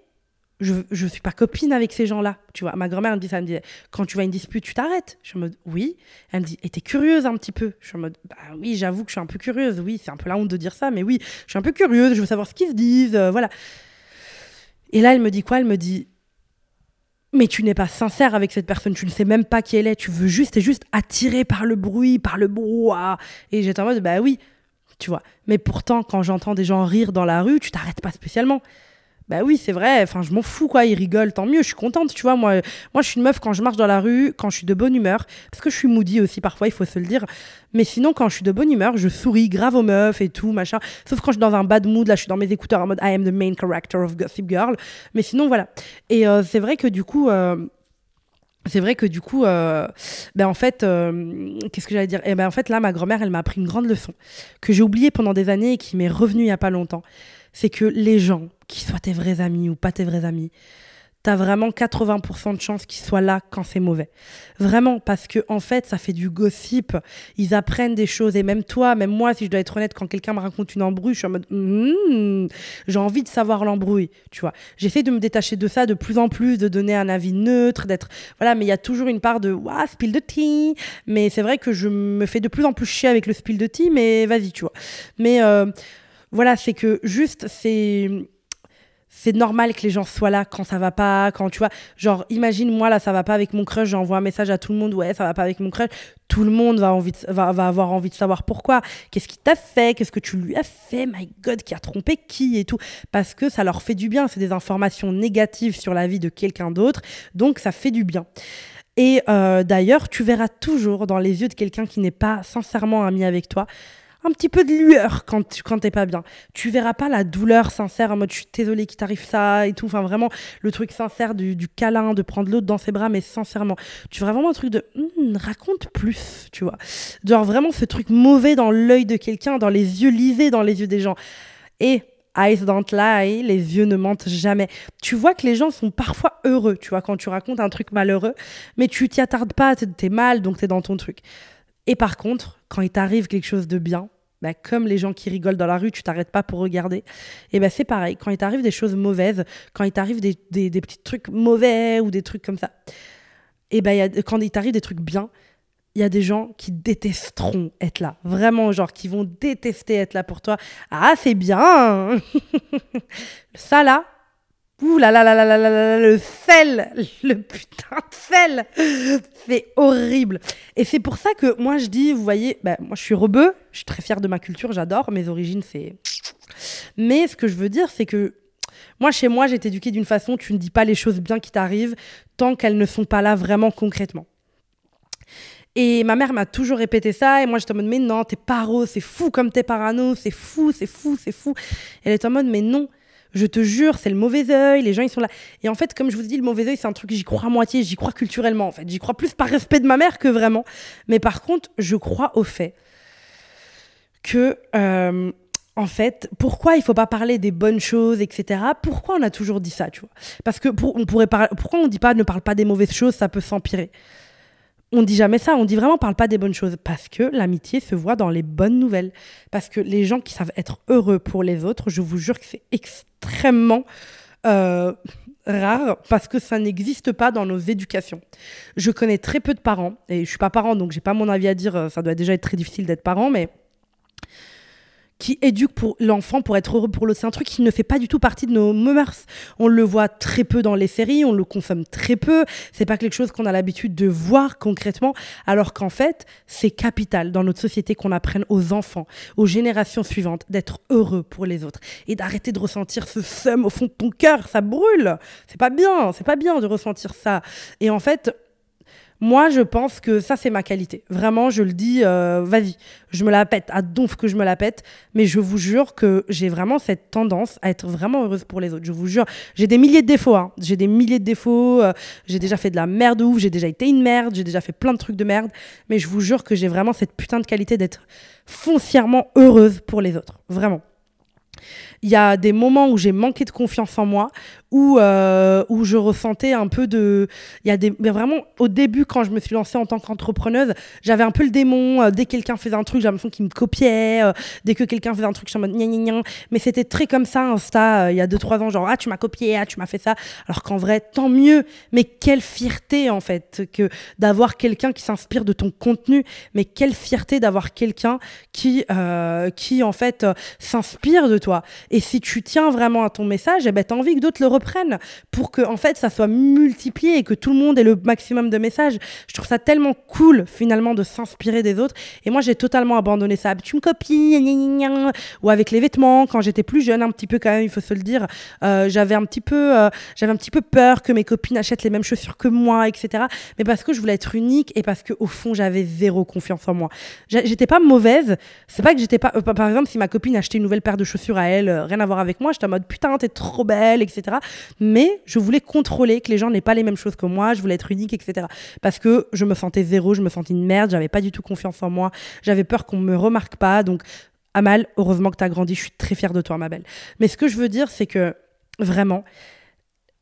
je, je suis pas copine avec ces gens-là. Tu vois, ma grand-mère me dit ça, me quand tu vois une dispute, tu t'arrêtes. Je suis en mode, oui. Elle me dit, et t'es curieuse un petit peu. Je suis en mode, bah oui, j'avoue que je suis un peu curieuse. Oui, c'est un peu la honte de dire ça, mais oui, je suis un peu curieuse, je veux savoir ce qu'ils se disent, euh, voilà. Et là, elle me dit quoi? Elle me dit, mais tu n'es pas sincère avec cette personne, tu ne sais même pas qui elle est, tu veux juste, t'es juste attiré par le bruit, par le brouhaha. Et j'étais en mode, bah oui, tu vois. Mais pourtant, quand j'entends des gens rire dans la rue, tu t'arrêtes pas spécialement. Bah oui, c'est vrai, enfin je m'en fous quoi, ils rigolent, tant mieux, je suis contente, tu vois. Moi, moi je suis une meuf quand je marche dans la rue, quand je suis de bonne humeur, parce que je suis moody aussi parfois, il faut se le dire. Mais sinon, quand je suis de bonne humeur, je souris grave aux meufs et tout, machin. Sauf quand je suis dans un bad mood, là je suis dans mes écouteurs en mode I am the main character of Gossip Girl. Mais sinon, voilà. Et euh, c'est vrai que du coup. Euh, c'est vrai que du coup, euh, ben en fait, qu'est-ce que j'allais dire? Eh ben en fait, là, ma grand-mère, elle m'a appris une grande leçon que j'ai oubliée pendant des années et qui m'est revenue il y a pas longtemps c'est que les gens, qui soient tes vrais amis ou pas tes vrais amis, t'as vraiment 80% de chances qu'ils soient là quand c'est mauvais. Vraiment, parce que en fait, ça fait du gossip. Ils apprennent des choses. Et même toi, même moi, si je dois être honnête, quand quelqu'un me raconte une embrouille, je suis en mode, hmm, j'ai envie de savoir l'embrouille, tu vois. J'essaie de me détacher de ça de plus en plus, de donner un avis neutre, d'être, voilà, mais il y a toujours une part de, waouh, spill de tea. Mais c'est vrai que je me fais de plus en plus chier avec le spill de tea, mais vas-y, tu vois. Mais euh, voilà, c'est que juste, c'est c'est normal que les gens soient là quand ça va pas, quand tu vois, genre imagine moi là ça va pas avec mon crush, j'envoie un message à tout le monde, ouais ça va pas avec mon crush, tout le monde va, envie va, va avoir envie de savoir pourquoi, qu'est-ce qui t'a fait, qu'est-ce que tu lui as fait, my god, qui a trompé qui et tout, parce que ça leur fait du bien, c'est des informations négatives sur la vie de quelqu'un d'autre, donc ça fait du bien. Et euh, d'ailleurs, tu verras toujours dans les yeux de quelqu'un qui n'est pas sincèrement ami avec toi, un petit peu de lueur quand tu quand t'es pas bien. Tu verras pas la douleur sincère en mode je suis désolée qu'il t'arrive ça et tout. Enfin vraiment le truc sincère du, du câlin, de prendre l'autre dans ses bras, mais sincèrement. Tu verras vraiment un truc de hmm, raconte plus, tu vois. Genre vraiment ce truc mauvais dans l'œil de quelqu'un, dans les yeux lisés dans les yeux des gens. Et Eyes don't lie, les yeux ne mentent jamais. Tu vois que les gens sont parfois heureux, tu vois, quand tu racontes un truc malheureux, mais tu t'y attardes pas, t'es mal, donc t'es dans ton truc. Et par contre, quand il t'arrive quelque chose de bien, bah, comme les gens qui rigolent dans la rue, tu t'arrêtes pas pour regarder. Et ben c'est pareil, quand il t'arrive des choses mauvaises, quand il t'arrive des, des, petits trucs mauvais ou des trucs comme ça, et ben quand il t'arrive des trucs bien, il y a des gens qui détesteront être là. Vraiment, genre, qui vont détester être là pour toi. Ah, c'est bien Ça, là, Ouh là là là là là là le sel, le putain de sel, c'est horrible. Et c'est pour ça que moi je dis, vous voyez, bah, moi je suis rebeu, je suis très fière de ma culture, j'adore, mes origines c'est. Mais ce que je veux dire, c'est que moi chez moi j'ai été éduquée d'une façon, tu ne dis pas les choses bien qui t'arrivent tant qu'elles ne sont pas là vraiment concrètement. Et ma mère m'a toujours répété ça, et moi j'étais en mode, mais non, t'es paro, c'est fou comme t'es parano, c'est fou, c'est fou, c'est fou. Elle est en mode, mais non, je te jure, c'est le mauvais œil, les gens ils sont là. Et en fait, comme je vous dis, le mauvais œil, c'est un truc j'y crois à moitié, j'y crois culturellement en fait. J'y crois plus par respect de ma mère que vraiment. Mais par contre, je crois au fait que, euh, en fait, pourquoi il faut pas parler des bonnes choses, etc. Pourquoi on a toujours dit ça, tu vois? Parce que on pourrait pourquoi on dit pas ne parle pas des mauvaises choses, ça peut s'empirer? On dit jamais ça, on dit vraiment parle pas des bonnes choses parce que l'amitié se voit dans les bonnes nouvelles. Parce que les gens qui savent être heureux pour les autres, je vous jure que c'est extrêmement euh, rare parce que ça n'existe pas dans nos éducations. Je connais très peu de parents et je suis pas parent donc j'ai pas mon avis à dire, euh, ça doit déjà être très difficile d'être parent mais qui éduque pour l'enfant pour être heureux pour l'autre. C'est un truc qui ne fait pas du tout partie de nos mœurs. On le voit très peu dans les séries, on le consomme très peu. C'est pas quelque chose qu'on a l'habitude de voir concrètement, alors qu'en fait, c'est capital dans notre société qu'on apprenne aux enfants, aux générations suivantes, d'être heureux pour les autres et d'arrêter de ressentir ce seum au fond de ton cœur. Ça brûle. C'est pas bien. C'est pas bien de ressentir ça. Et en fait, moi, je pense que ça, c'est ma qualité. Vraiment, je le dis, euh, vas-y, je me la pète, à donf que je me la pète, mais je vous jure que j'ai vraiment cette tendance à être vraiment heureuse pour les autres. Je vous jure, j'ai des milliers de défauts, hein. j'ai des milliers de défauts, euh, j'ai déjà fait de la merde ouf, j'ai déjà été une merde, j'ai déjà fait plein de trucs de merde, mais je vous jure que j'ai vraiment cette putain de qualité d'être foncièrement heureuse pour les autres. Vraiment. Il y a des moments où j'ai manqué de confiance en moi, où, euh, où je ressentais un peu de. Il y a des. Mais vraiment, au début, quand je me suis lancée en tant qu'entrepreneuse, j'avais un peu le démon. Euh, dès que quelqu'un faisait un truc, j'ai l'impression qu'il me copiait. Euh, dès que quelqu'un faisait un truc, je suis en mode gna gna gna. Mais c'était très comme ça, Insta, il y a 2-3 ans, genre, ah, tu m'as copié, ah, tu m'as fait ça. Alors qu'en vrai, tant mieux. Mais quelle fierté, en fait, que d'avoir quelqu'un qui s'inspire de ton contenu. Mais quelle fierté d'avoir quelqu'un qui, qui, en fait, s'inspire de toi. Si tu tiens vraiment à ton message, eh ben, t'as envie que d'autres le reprennent pour que en fait ça soit multiplié et que tout le monde ait le maximum de messages. Je trouve ça tellement cool finalement de s'inspirer des autres. Et moi j'ai totalement abandonné ça. Tu me copies, ou avec les vêtements quand j'étais plus jeune un petit peu quand même, il faut se le dire. Euh, j'avais un petit peu, euh, un petit peu peur que mes copines achètent les mêmes chaussures que moi, etc. Mais parce que je voulais être unique et parce que au fond j'avais zéro confiance en moi. J'étais pas mauvaise. C'est pas que j'étais pas. Euh, par exemple, si ma copine achetait une nouvelle paire de chaussures à elle, rien à voir avec moi, j'étais en mode putain t'es trop belle, etc mais je voulais contrôler que les gens n'aient pas les mêmes choses que moi, je voulais être unique, etc. Parce que je me sentais zéro, je me sentais une merde, j'avais pas du tout confiance en moi, j'avais peur qu'on me remarque pas, donc Amal, heureusement que tu as grandi, je suis très fière de toi, ma belle. Mais ce que je veux dire, c'est que vraiment,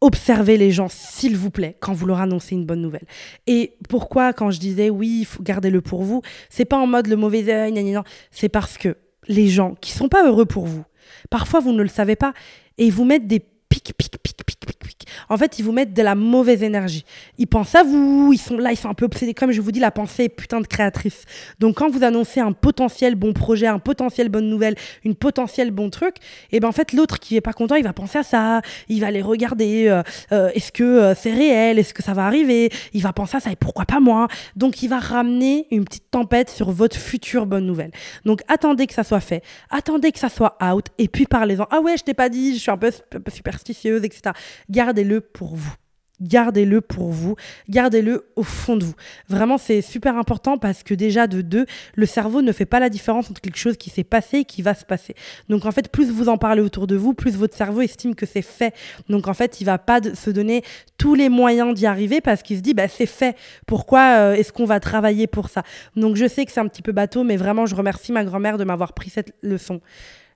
observez les gens, s'il vous plaît, quand vous leur annoncez une bonne nouvelle. Et pourquoi, quand je disais oui, il faut garder le pour vous, c'est pas en mode le mauvais œil, c'est parce que les gens qui sont pas heureux pour vous, parfois vous ne le savez pas, et ils vous mettent des pic, pic, pic, pic, pic, En fait, ils vous mettent de la mauvaise énergie. Ils pensent à vous, ils sont là, ils sont un peu obsédés. Comme je vous dis, la pensée est putain de créatrice. Donc, quand vous annoncez un potentiel bon projet, un potentiel bonne nouvelle, une potentielle bon truc, et eh ben en fait, l'autre qui est pas content, il va penser à ça, il va aller regarder, euh, euh, est-ce que euh, c'est réel, est-ce que ça va arriver, il va penser à ça, et pourquoi pas moi? Donc, il va ramener une petite tempête sur votre future bonne nouvelle. Donc, attendez que ça soit fait, attendez que ça soit out, et puis parlez-en. Ah ouais, je t'ai pas dit, je suis un peu super etc. Gardez-le pour vous. Gardez-le pour vous, gardez-le au fond de vous. Vraiment, c'est super important parce que déjà, de deux, le cerveau ne fait pas la différence entre quelque chose qui s'est passé et qui va se passer. Donc, en fait, plus vous en parlez autour de vous, plus votre cerveau estime que c'est fait. Donc, en fait, il va pas se donner tous les moyens d'y arriver parce qu'il se dit, bah, c'est fait. Pourquoi euh, est-ce qu'on va travailler pour ça? Donc, je sais que c'est un petit peu bateau, mais vraiment, je remercie ma grand-mère de m'avoir pris cette leçon.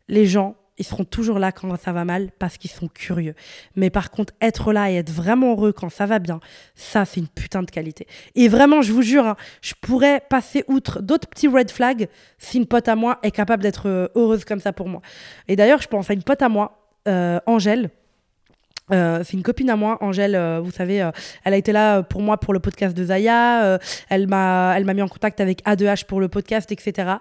Les gens ils seront toujours là quand ça va mal parce qu'ils sont curieux. Mais par contre, être là et être vraiment heureux quand ça va bien, ça, c'est une putain de qualité. Et vraiment, je vous jure, hein, je pourrais passer outre d'autres petits red flags si une pote à moi est capable d'être euh, heureuse comme ça pour moi. Et d'ailleurs, je pense à une pote à moi, euh, Angèle. Euh, c'est une copine à moi, Angèle, vous savez, elle a été là pour moi pour le podcast de Zaya, elle m'a elle m'a mis en contact avec A2H pour le podcast, etc.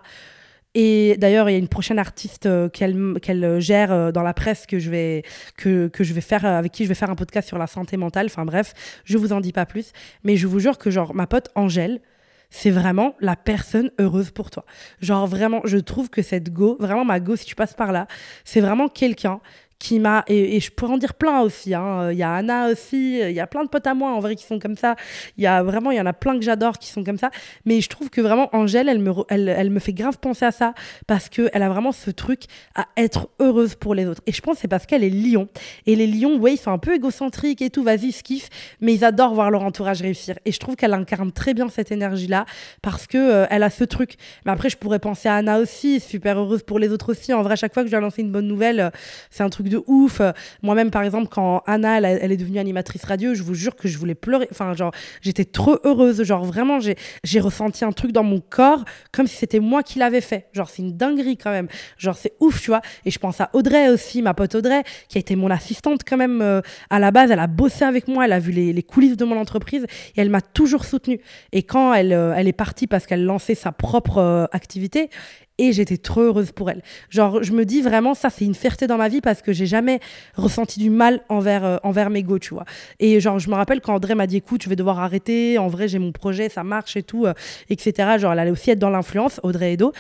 Et d'ailleurs, il y a une prochaine artiste euh, qu'elle gère euh, dans la presse que je vais que, que, je vais faire avec qui je vais faire un podcast sur la santé mentale. Enfin bref, je vous en dis pas plus, mais je vous jure que genre ma pote Angèle, c'est vraiment la personne heureuse pour toi. Genre vraiment, je trouve que cette go, vraiment ma go si tu passes par là, c'est vraiment quelqu'un qui m'a et, je pourrais en dire plein aussi hein. il y a Anna aussi il y a plein de potes à moi en vrai qui sont comme ça. Il y a vraiment il y en a plein que j'adore qui sont comme ça. Mais je trouve que vraiment Angèle elle me elle, elle me fait grave penser à ça parce que elle a vraiment ce truc à être heureuse pour les autres. Et je pense c'est parce qu'elle est lion. Et les lions ouais ils sont un peu égocentriques et tout vas-y skiff mais ils adorent voir leur entourage réussir. Et je trouve qu'elle incarne très bien cette énergie là parce que euh, elle a ce truc. Mais après je pourrais penser à Anna aussi super heureuse pour les autres aussi. En vrai chaque fois que je ai lancé une bonne nouvelle euh, c'est un truc de ouf. Moi-même, par exemple, quand Anna, elle, est devenue animatrice radio, je vous jure que je voulais pleurer. Enfin, genre, j'étais trop heureuse. Genre, vraiment, j'ai ressenti un truc dans mon corps comme si c'était moi qui l'avais fait. Genre, c'est une dinguerie quand même. Genre, c'est ouf, tu vois. Et je pense à Audrey aussi, ma pote Audrey, qui a été mon assistante quand même euh, à la base. Elle a bossé avec moi, elle a vu les, coulisses de mon entreprise et elle m'a toujours soutenue. Et quand elle, euh, elle est partie parce qu'elle lançait sa propre euh, activité, et j'étais trop heureuse pour elle. Genre, je me dis vraiment, ça, c'est une fierté dans ma vie parce que j'ai jamais ressenti du mal envers, euh, envers mes go, tu vois. Et genre, je me rappelle quand André m'a dit, écoute, je vais devoir arrêter, en vrai, j'ai mon projet, ça marche et tout, euh, etc. Genre, elle allait aussi être dans l'influence, Audrey Edo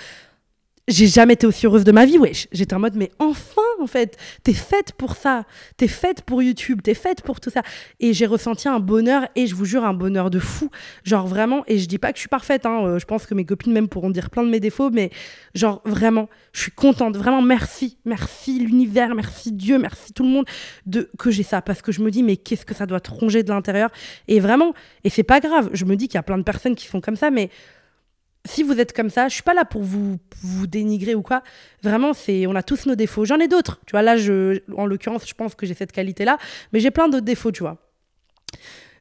j'ai jamais été aussi heureuse de ma vie, wesh. J'étais en mode, mais enfin, en fait, t'es faite pour ça. T'es faite pour YouTube, t'es faite pour tout ça. Et j'ai ressenti un bonheur, et je vous jure, un bonheur de fou. Genre vraiment, et je dis pas que je suis parfaite, hein. Euh, je pense que mes copines même pourront dire plein de mes défauts, mais genre vraiment, je suis contente. Vraiment, merci. Merci l'univers, merci Dieu, merci tout le monde de que j'ai ça. Parce que je me dis, mais qu'est-ce que ça doit te ronger de l'intérieur? Et vraiment, et c'est pas grave. Je me dis qu'il y a plein de personnes qui font comme ça, mais si vous êtes comme ça, je suis pas là pour vous, dénigrer ou quoi. Vraiment, c'est, on a tous nos défauts. J'en ai d'autres. Tu vois, là, en l'occurrence, je pense que j'ai cette qualité-là, mais j'ai plein d'autres défauts, tu vois.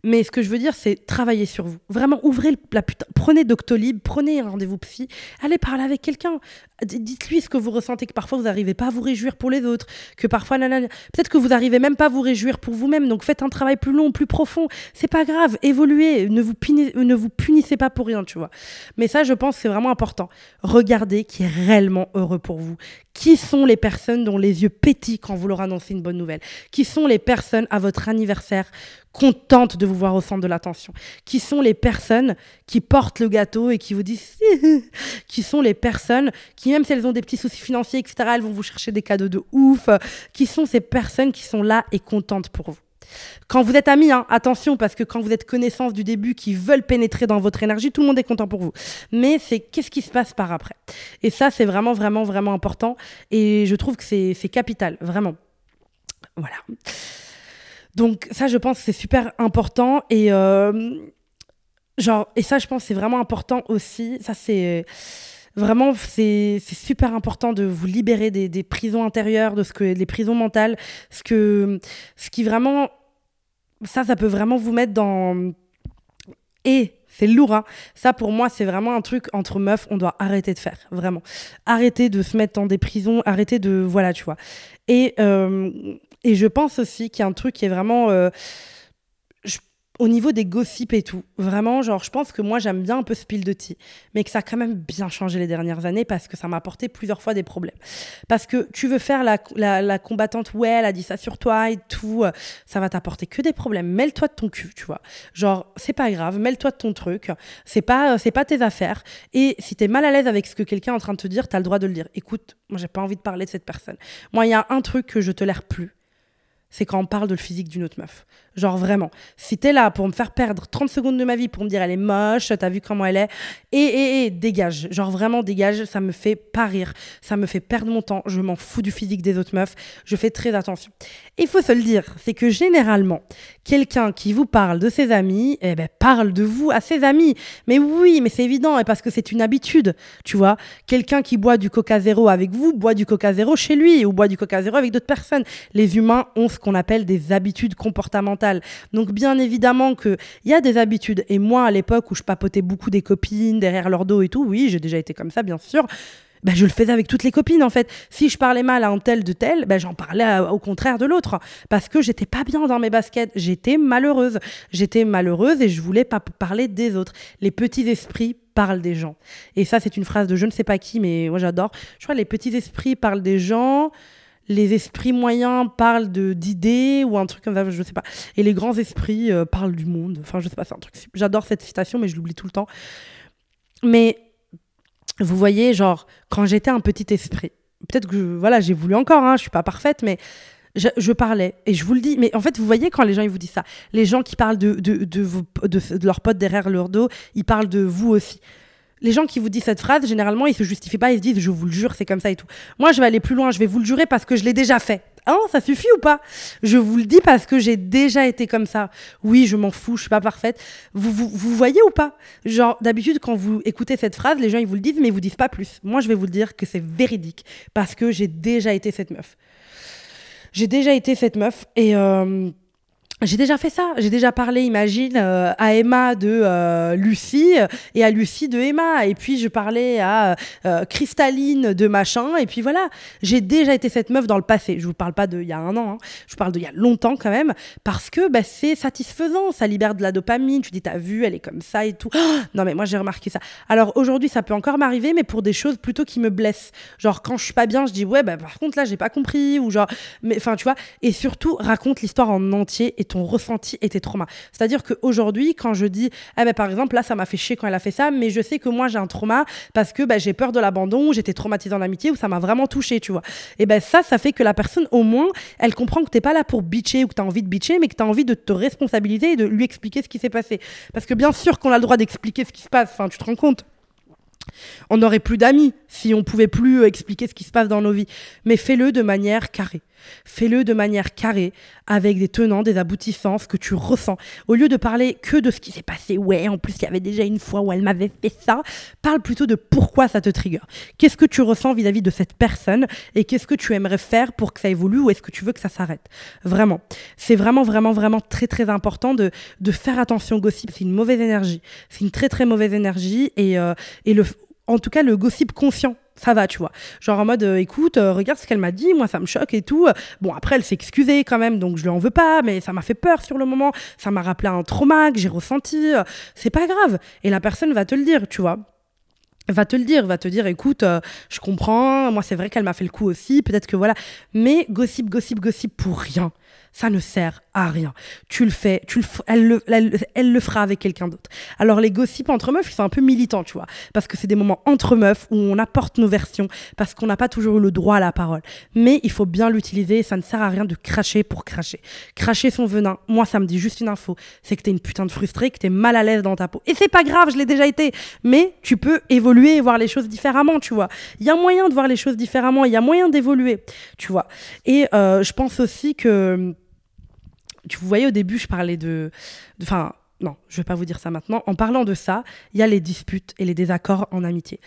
Mais ce que je veux dire, c'est travailler sur vous. Vraiment, ouvrez la putain. Prenez Doctolib, prenez un rendez-vous psy, allez parler avec quelqu'un. Dites-lui ce que vous ressentez, que parfois vous n'arrivez pas à vous réjouir pour les autres, que parfois, peut-être que vous n'arrivez même pas à vous réjouir pour vous-même. Donc faites un travail plus long, plus profond. C'est pas grave, évoluez. Ne vous, ne vous punissez pas pour rien, tu vois. Mais ça, je pense, c'est vraiment important. Regardez qui est réellement heureux pour vous. Qui sont les personnes dont les yeux pétillent quand vous leur annoncez une bonne nouvelle? Qui sont les personnes à votre anniversaire contentes de vous voir au centre de l'attention Qui sont les personnes qui portent le gâteau et qui vous disent Qui sont les personnes qui, même si elles ont des petits soucis financiers, etc., elles vont vous chercher des cadeaux de ouf Qui sont ces personnes qui sont là et contentes pour vous quand vous êtes amis, hein, attention, parce que quand vous êtes connaissance du début, qui veulent pénétrer dans votre énergie, tout le monde est content pour vous. Mais c'est qu'est-ce qui se passe par après? Et ça, c'est vraiment, vraiment, vraiment important. Et je trouve que c'est capital, vraiment. Voilà. Donc ça, je pense, c'est super important. Et euh, genre, et ça, je pense, c'est vraiment important aussi. Ça, c'est vraiment, c'est super important de vous libérer des, des, prisons intérieures, de ce que les prisons mentales, ce que, ce qui vraiment ça, ça peut vraiment vous mettre dans. Et c'est lourd, hein. Ça, pour moi, c'est vraiment un truc entre meufs, on doit arrêter de faire, vraiment. Arrêter de se mettre dans des prisons, arrêter de. Voilà, tu vois. Et, euh, et je pense aussi qu'il y a un truc qui est vraiment. Euh, au niveau des gossips et tout, vraiment, genre, je pense que moi, j'aime bien un peu spill de tea, mais que ça a quand même bien changé les dernières années parce que ça m'a apporté plusieurs fois des problèmes. Parce que tu veux faire la, la, combattante, ouais, elle a dit ça sur toi et tout, euh, ça va t'apporter que des problèmes. Mêle-toi de ton cul, tu vois. Genre, c'est pas grave, mêle-toi de ton truc, c'est pas, euh, c'est pas tes affaires. Et si t'es mal à l'aise avec ce que quelqu'un est en train de te dire, t'as le droit de le dire. Écoute, moi, j'ai pas envie de parler de cette personne. Moi, il y a un truc que je tolère plus c'est quand on parle de le physique d'une autre meuf. Genre vraiment. Si t'es là pour me faire perdre 30 secondes de ma vie, pour me dire elle est moche, t'as vu comment elle est, et, et, et, dégage. Genre vraiment dégage, ça me fait pas rire. Ça me fait perdre mon temps. Je m'en fous du physique des autres meufs. Je fais très attention. Il faut se le dire, c'est que généralement, quelqu'un qui vous parle de ses amis, eh ben, parle de vous à ses amis. Mais oui, mais c'est évident, et parce que c'est une habitude, tu vois. Quelqu'un qui boit du coca zéro avec vous, boit du coca zéro chez lui, ou boit du coca zéro avec d'autres personnes. Les humains ont ce qu'on appelle des habitudes comportementales. Donc bien évidemment qu'il y a des habitudes. Et moi, à l'époque où je papotais beaucoup des copines derrière leur dos et tout, oui, j'ai déjà été comme ça, bien sûr. Ben, je le faisais avec toutes les copines en fait. Si je parlais mal à un tel de tel, ben, j'en parlais au contraire de l'autre parce que j'étais pas bien dans mes baskets, j'étais malheureuse. J'étais malheureuse et je voulais pas parler des autres. Les petits esprits parlent des gens. Et ça c'est une phrase de je ne sais pas qui mais moi j'adore. Je crois les petits esprits parlent des gens les esprits moyens parlent d'idées ou un truc comme ça, je sais pas. Et les grands esprits euh, parlent du monde. Enfin, je sais pas, c'est un truc. J'adore cette citation, mais je l'oublie tout le temps. Mais vous voyez, genre, quand j'étais un petit esprit, peut-être que voilà, j'ai voulu encore, hein, je suis pas parfaite, mais je, parlais et je vous le dis. Mais en fait, vous voyez quand les gens ils vous disent ça, les gens qui parlent de, de, de, de, de leurs potes derrière leur dos, ils parlent de vous aussi les gens qui vous disent cette phrase, généralement, ils se justifient pas, ils se disent, je vous le jure, c'est comme ça et tout. Moi, je vais aller plus loin, je vais vous le jurer parce que je l'ai déjà fait. Hein, ça suffit ou pas? Je vous le dis parce que j'ai déjà été comme ça. Oui, je m'en fous, je suis pas parfaite. Vous, vous, vous voyez ou pas? Genre, d'habitude, quand vous écoutez cette phrase, les gens, ils vous le disent, mais ils vous disent pas plus. Moi, je vais vous le dire que c'est véridique parce que j'ai déjà été cette meuf. J'ai déjà été cette meuf et... Euh, j'ai déjà fait ça. J'ai déjà parlé, imagine, euh, à Emma de euh, Lucie et à Lucie de Emma. Et puis je parlais à euh, Cristalline de machin. Et puis voilà, j'ai déjà été cette meuf dans le passé. Je vous parle pas d'il y a un an. Hein. Je vous parle d'il y a longtemps quand même. Parce que bah, c'est satisfaisant. Ça libère de la dopamine. Tu dis, t'as vu, elle est comme ça et tout. non, mais moi j'ai remarqué ça. Alors aujourd'hui, ça peut encore m'arriver, mais pour des choses plutôt qui me blessent. Genre quand je suis pas bien, je dis, ouais, bah, par contre là, j'ai pas compris. Ou genre, mais enfin, tu vois. Et surtout, raconte l'histoire en entier ton ressenti et tes traumas. C'est-à-dire qu'aujourd'hui, quand je dis, eh ben, par exemple, là, ça m'a fait chier quand elle a fait ça, mais je sais que moi, j'ai un trauma parce que ben, j'ai peur de l'abandon, j'étais traumatisée en amitié, ou ça m'a vraiment touché, tu vois. Et ben ça, ça fait que la personne, au moins, elle comprend que t'es pas là pour bitcher ou que tu as envie de bitcher, mais que tu as envie de te responsabiliser et de lui expliquer ce qui s'est passé. Parce que bien sûr qu'on a le droit d'expliquer ce qui se passe, enfin, tu te rends compte on n'aurait plus d'amis si on pouvait plus expliquer ce qui se passe dans nos vies. Mais fais-le de manière carrée. Fais-le de manière carrée, avec des tenants, des aboutissants, ce que tu ressens. Au lieu de parler que de ce qui s'est passé, ouais, en plus il y avait déjà une fois où elle m'avait fait ça, parle plutôt de pourquoi ça te trigger. Qu'est-ce que tu ressens vis-à-vis de cette personne et qu'est-ce que tu aimerais faire pour que ça évolue ou est-ce que tu veux que ça s'arrête? Vraiment. C'est vraiment, vraiment, vraiment très, très important de, faire attention au gossip. C'est une mauvaise énergie. C'est une très, très mauvaise énergie et, euh, en tout cas, le gossip conscient ça va, tu vois. Genre en mode, euh, écoute, euh, regarde ce qu'elle m'a dit, moi ça me choque et tout. Bon, après, elle s'est excusée quand même, donc je lui en veux pas, mais ça m'a fait peur sur le moment. Ça m'a rappelé un trauma que j'ai ressenti. C'est pas grave. Et la personne va te le dire, tu vois va te le dire, va te dire écoute, euh, je comprends, moi c'est vrai qu'elle m'a fait le coup aussi, peut-être que voilà, mais gossip, gossip, gossip pour rien ça ne sert à rien. Tu le fais, tu le, elle, le, elle, le fera avec quelqu'un d'autre. Alors les gossips entre meufs, ils sont un peu militants, tu vois, parce que c'est des moments entre meufs où on apporte nos versions, parce qu'on n'a pas toujours eu le droit à la parole. Mais il faut bien l'utiliser, ça ne sert à rien de cracher pour cracher. Cracher son venin, moi ça me dit juste une info, c'est que t'es une putain de frustrée, que t'es mal à l'aise dans ta peau. Et c'est pas grave, je l'ai déjà été, mais tu peux évoluer et voir les choses différemment, tu vois. Il y a moyen de voir les choses différemment, il y a moyen d'évoluer, tu vois. Et euh, je pense aussi que vous voyez, au début, je parlais de. Enfin, non, je vais pas vous dire ça maintenant. En parlant de ça, il y a les disputes et les désaccords en amitié.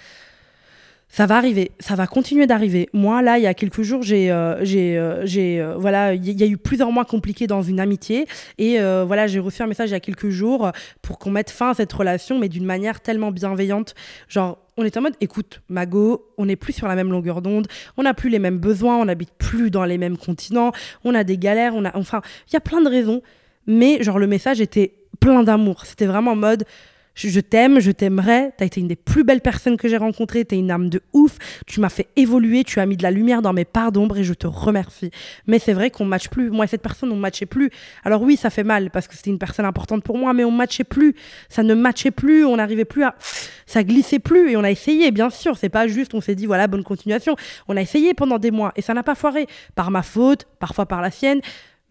ça va arriver, ça va continuer d'arriver. Moi, là, il y a quelques jours, j'ai, euh, j'ai, euh, j'ai, euh, voilà, il y, a eu plusieurs mois compliqués dans une amitié, et voilà, j'ai reçu un message il y a quelques jours pour qu'on mette fin à cette relation, mais d'une manière tellement bienveillante, genre. On est en mode, écoute, Mago, on n'est plus sur la même longueur d'onde, on n'a plus les mêmes besoins, on n'habite plus dans les mêmes continents, on a des galères, on a, enfin, il y a plein de raisons, mais genre le message était plein d'amour. C'était vraiment en mode, je, t'aime, je t'aimerais. Tu as été une des plus belles personnes que j'ai rencontrées. Tu es une âme de ouf. Tu m'as fait évoluer. Tu as mis de la lumière dans mes parts d'ombre et je te remercie. Mais c'est vrai qu'on matche plus. Moi et cette personne, on matchait plus. Alors oui, ça fait mal parce que c'était une personne importante pour moi, mais on matchait plus. Ça ne matchait plus. On n'arrivait plus à. Ça glissait plus. Et on a essayé, bien sûr. C'est pas juste, on s'est dit, voilà, bonne continuation. On a essayé pendant des mois et ça n'a pas foiré. Par ma faute, parfois par la sienne.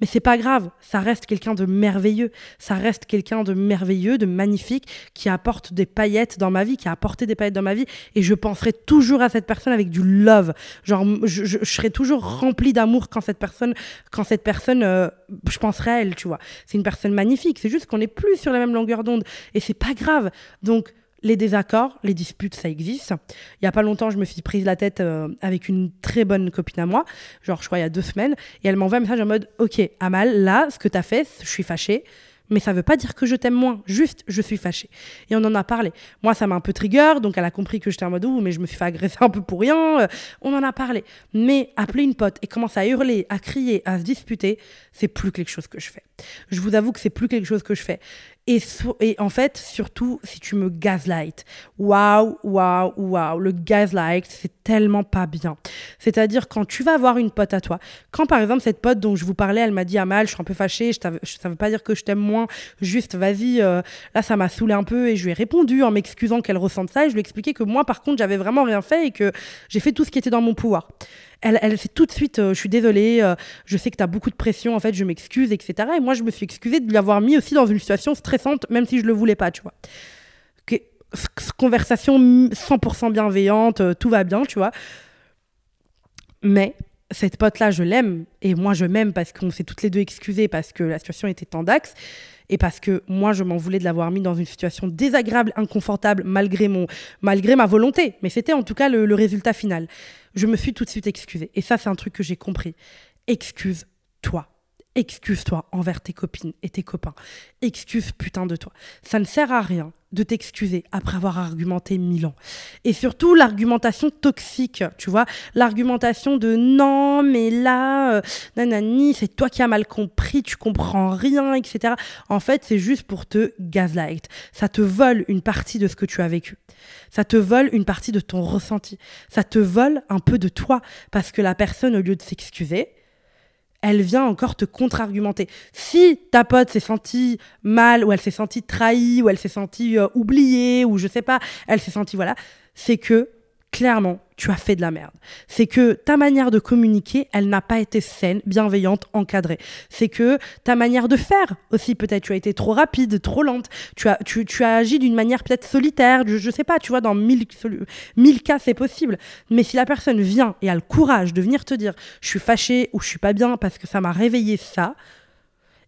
Mais c'est pas grave, ça reste quelqu'un de merveilleux, ça reste quelqu'un de merveilleux, de magnifique, qui apporte des paillettes dans ma vie, qui a apporté des paillettes dans ma vie, et je penserai toujours à cette personne avec du love. Genre, je, serai toujours rempli d'amour quand cette personne, quand cette personne, euh, je penserai à elle, tu vois. C'est une personne magnifique, c'est juste qu'on n'est plus sur la même longueur d'onde, et c'est pas grave. Donc, les désaccords, les disputes, ça existe. Il y a pas longtemps, je me suis prise la tête euh, avec une très bonne copine à moi, genre je crois il y a deux semaines, et elle m'envoie un message en mode Ok, Amal, là, ce que tu as fait, je suis fâchée, mais ça veut pas dire que je t'aime moins, juste je suis fâchée. Et on en a parlé. Moi, ça m'a un peu trigger, donc elle a compris que j'étais en mode ouh, mais je me suis fait agresser un peu pour rien. Euh, on en a parlé. Mais appeler une pote et commencer à hurler, à crier, à se disputer, c'est plus quelque chose que je fais. Je vous avoue que c'est plus quelque chose que je fais. Et, en fait, surtout si tu me gaslight. Waouh, waouh, waouh. Le gaslight, c'est tellement pas bien. C'est-à-dire quand tu vas voir une pote à toi, quand par exemple cette pote dont je vous parlais, elle m'a dit ah mal, je suis un peu fâchée, je ça veut pas dire que je t'aime moins, juste vas-y, euh, là ça m'a saoulé un peu et je lui ai répondu en m'excusant qu'elle ressente ça et je lui ai expliqué que moi par contre j'avais vraiment rien fait et que j'ai fait tout ce qui était dans mon pouvoir elle, elle fait tout de suite, euh, je suis désolée, euh, je sais que tu as beaucoup de pression, en fait, je m'excuse, etc. Et moi, je me suis excusée de lui avoir mis aussi dans une situation stressante, même si je le voulais pas, tu vois. conversation 100% bienveillante, euh, tout va bien, tu vois. Mais cette pote-là, je l'aime, et moi, je m'aime parce qu'on s'est toutes les deux excusées, parce que la situation était tendax et parce que moi, je m'en voulais de l'avoir mis dans une situation désagréable, inconfortable, malgré, mon, malgré ma volonté. Mais c'était en tout cas le, le résultat final. Je me suis tout de suite excusée. Et ça, c'est un truc que j'ai compris. Excuse-toi excuse-toi envers tes copines et tes copains. Excuse putain de toi. Ça ne sert à rien de t'excuser après avoir argumenté mille ans. Et surtout l'argumentation toxique, tu vois, l'argumentation de non, mais là, euh, nanani, c'est toi qui as mal compris, tu comprends rien, etc. En fait, c'est juste pour te gaslight. Ça te vole une partie de ce que tu as vécu. Ça te vole une partie de ton ressenti. Ça te vole un peu de toi parce que la personne, au lieu de s'excuser, elle vient encore te contre-argumenter. Si ta pote s'est sentie mal, ou elle s'est sentie trahie, ou elle s'est sentie euh, oubliée, ou je sais pas, elle s'est sentie, voilà, c'est que clairement, tu as fait de la merde. C'est que ta manière de communiquer, elle n'a pas été saine, bienveillante, encadrée. C'est que ta manière de faire aussi, peut-être, tu as été trop rapide, trop lente. Tu as, tu, as agi d'une manière peut-être solitaire, je, ne sais pas, tu vois, dans mille, mille cas, c'est possible. Mais si la personne vient et a le courage de venir te dire, je suis fâchée ou je suis pas bien parce que ça m'a réveillé ça,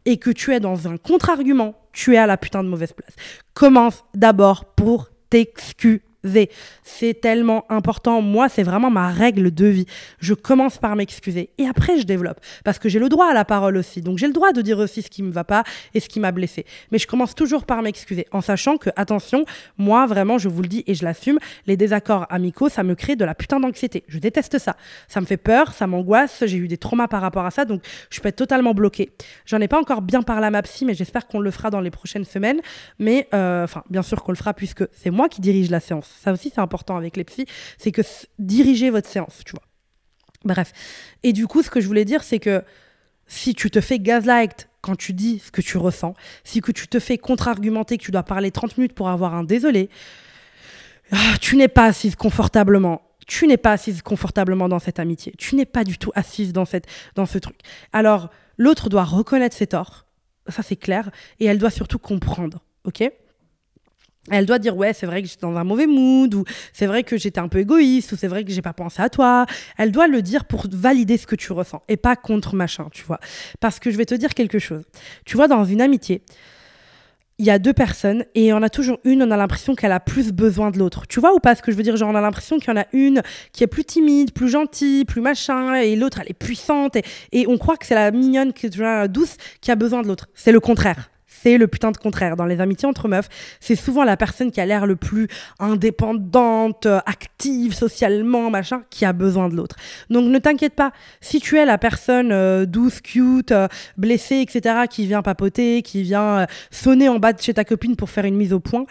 et que tu es dans un contre-argument, tu es à la putain de mauvaise place. Commence d'abord pour t'excuser c'est tellement important. Moi, c'est vraiment ma règle de vie. Je commence par m'excuser et après, je développe. Parce que j'ai le droit à la parole aussi. Donc, j'ai le droit de dire aussi ce qui me va pas et ce qui m'a blessé. Mais je commence toujours par m'excuser en sachant que, attention, moi, vraiment, je vous le dis et je l'assume, les désaccords amicaux, ça me crée de la putain d'anxiété. Je déteste ça. Ça me fait peur, ça m'angoisse. J'ai eu des traumas par rapport à ça. Donc, je peux être totalement bloquée. J'en ai pas encore bien parlé à ma psy, mais j'espère qu'on le fera dans les prochaines semaines. Mais, euh, enfin, bien sûr qu'on le fera puisque c'est moi qui dirige la séance. Ça aussi, c'est important avec les psys, c'est que diriger votre séance, tu vois. Bref. Et du coup, ce que je voulais dire, c'est que si tu te fais gaslight quand tu dis ce que tu ressens, si que tu te fais contre-argumenter que tu dois parler 30 minutes pour avoir un désolé, ah, tu n'es pas assise confortablement. Tu n'es pas assise confortablement dans cette amitié. Tu n'es pas du tout assise dans, cette, dans ce truc. Alors, l'autre doit reconnaître ses torts, ça c'est clair, et elle doit surtout comprendre, ok? Elle doit dire ouais c'est vrai que j'étais dans un mauvais mood ou c'est vrai que j'étais un peu égoïste ou c'est vrai que j'ai pas pensé à toi elle doit le dire pour valider ce que tu ressens et pas contre machin tu vois parce que je vais te dire quelque chose tu vois dans une amitié il y a deux personnes et en a toujours une, on a l'impression qu'elle a plus besoin de l'autre. Tu vois ou pas ce que je veux dire? Genre, on a l'impression qu'il y en a une qui est plus timide, plus gentille, plus machin, et l'autre, elle est puissante. Et, on croit que c'est la mignonne, qui douce, qui a besoin de l'autre. C'est le contraire c'est le putain de contraire. Dans les amitiés entre meufs, c'est souvent la personne qui a l'air le plus indépendante, euh, active socialement, machin, qui a besoin de l'autre. Donc ne t'inquiète pas, si tu es la personne euh, douce, cute, euh, blessée, etc., qui vient papoter, qui vient sonner en bas de chez ta copine pour faire une mise au point,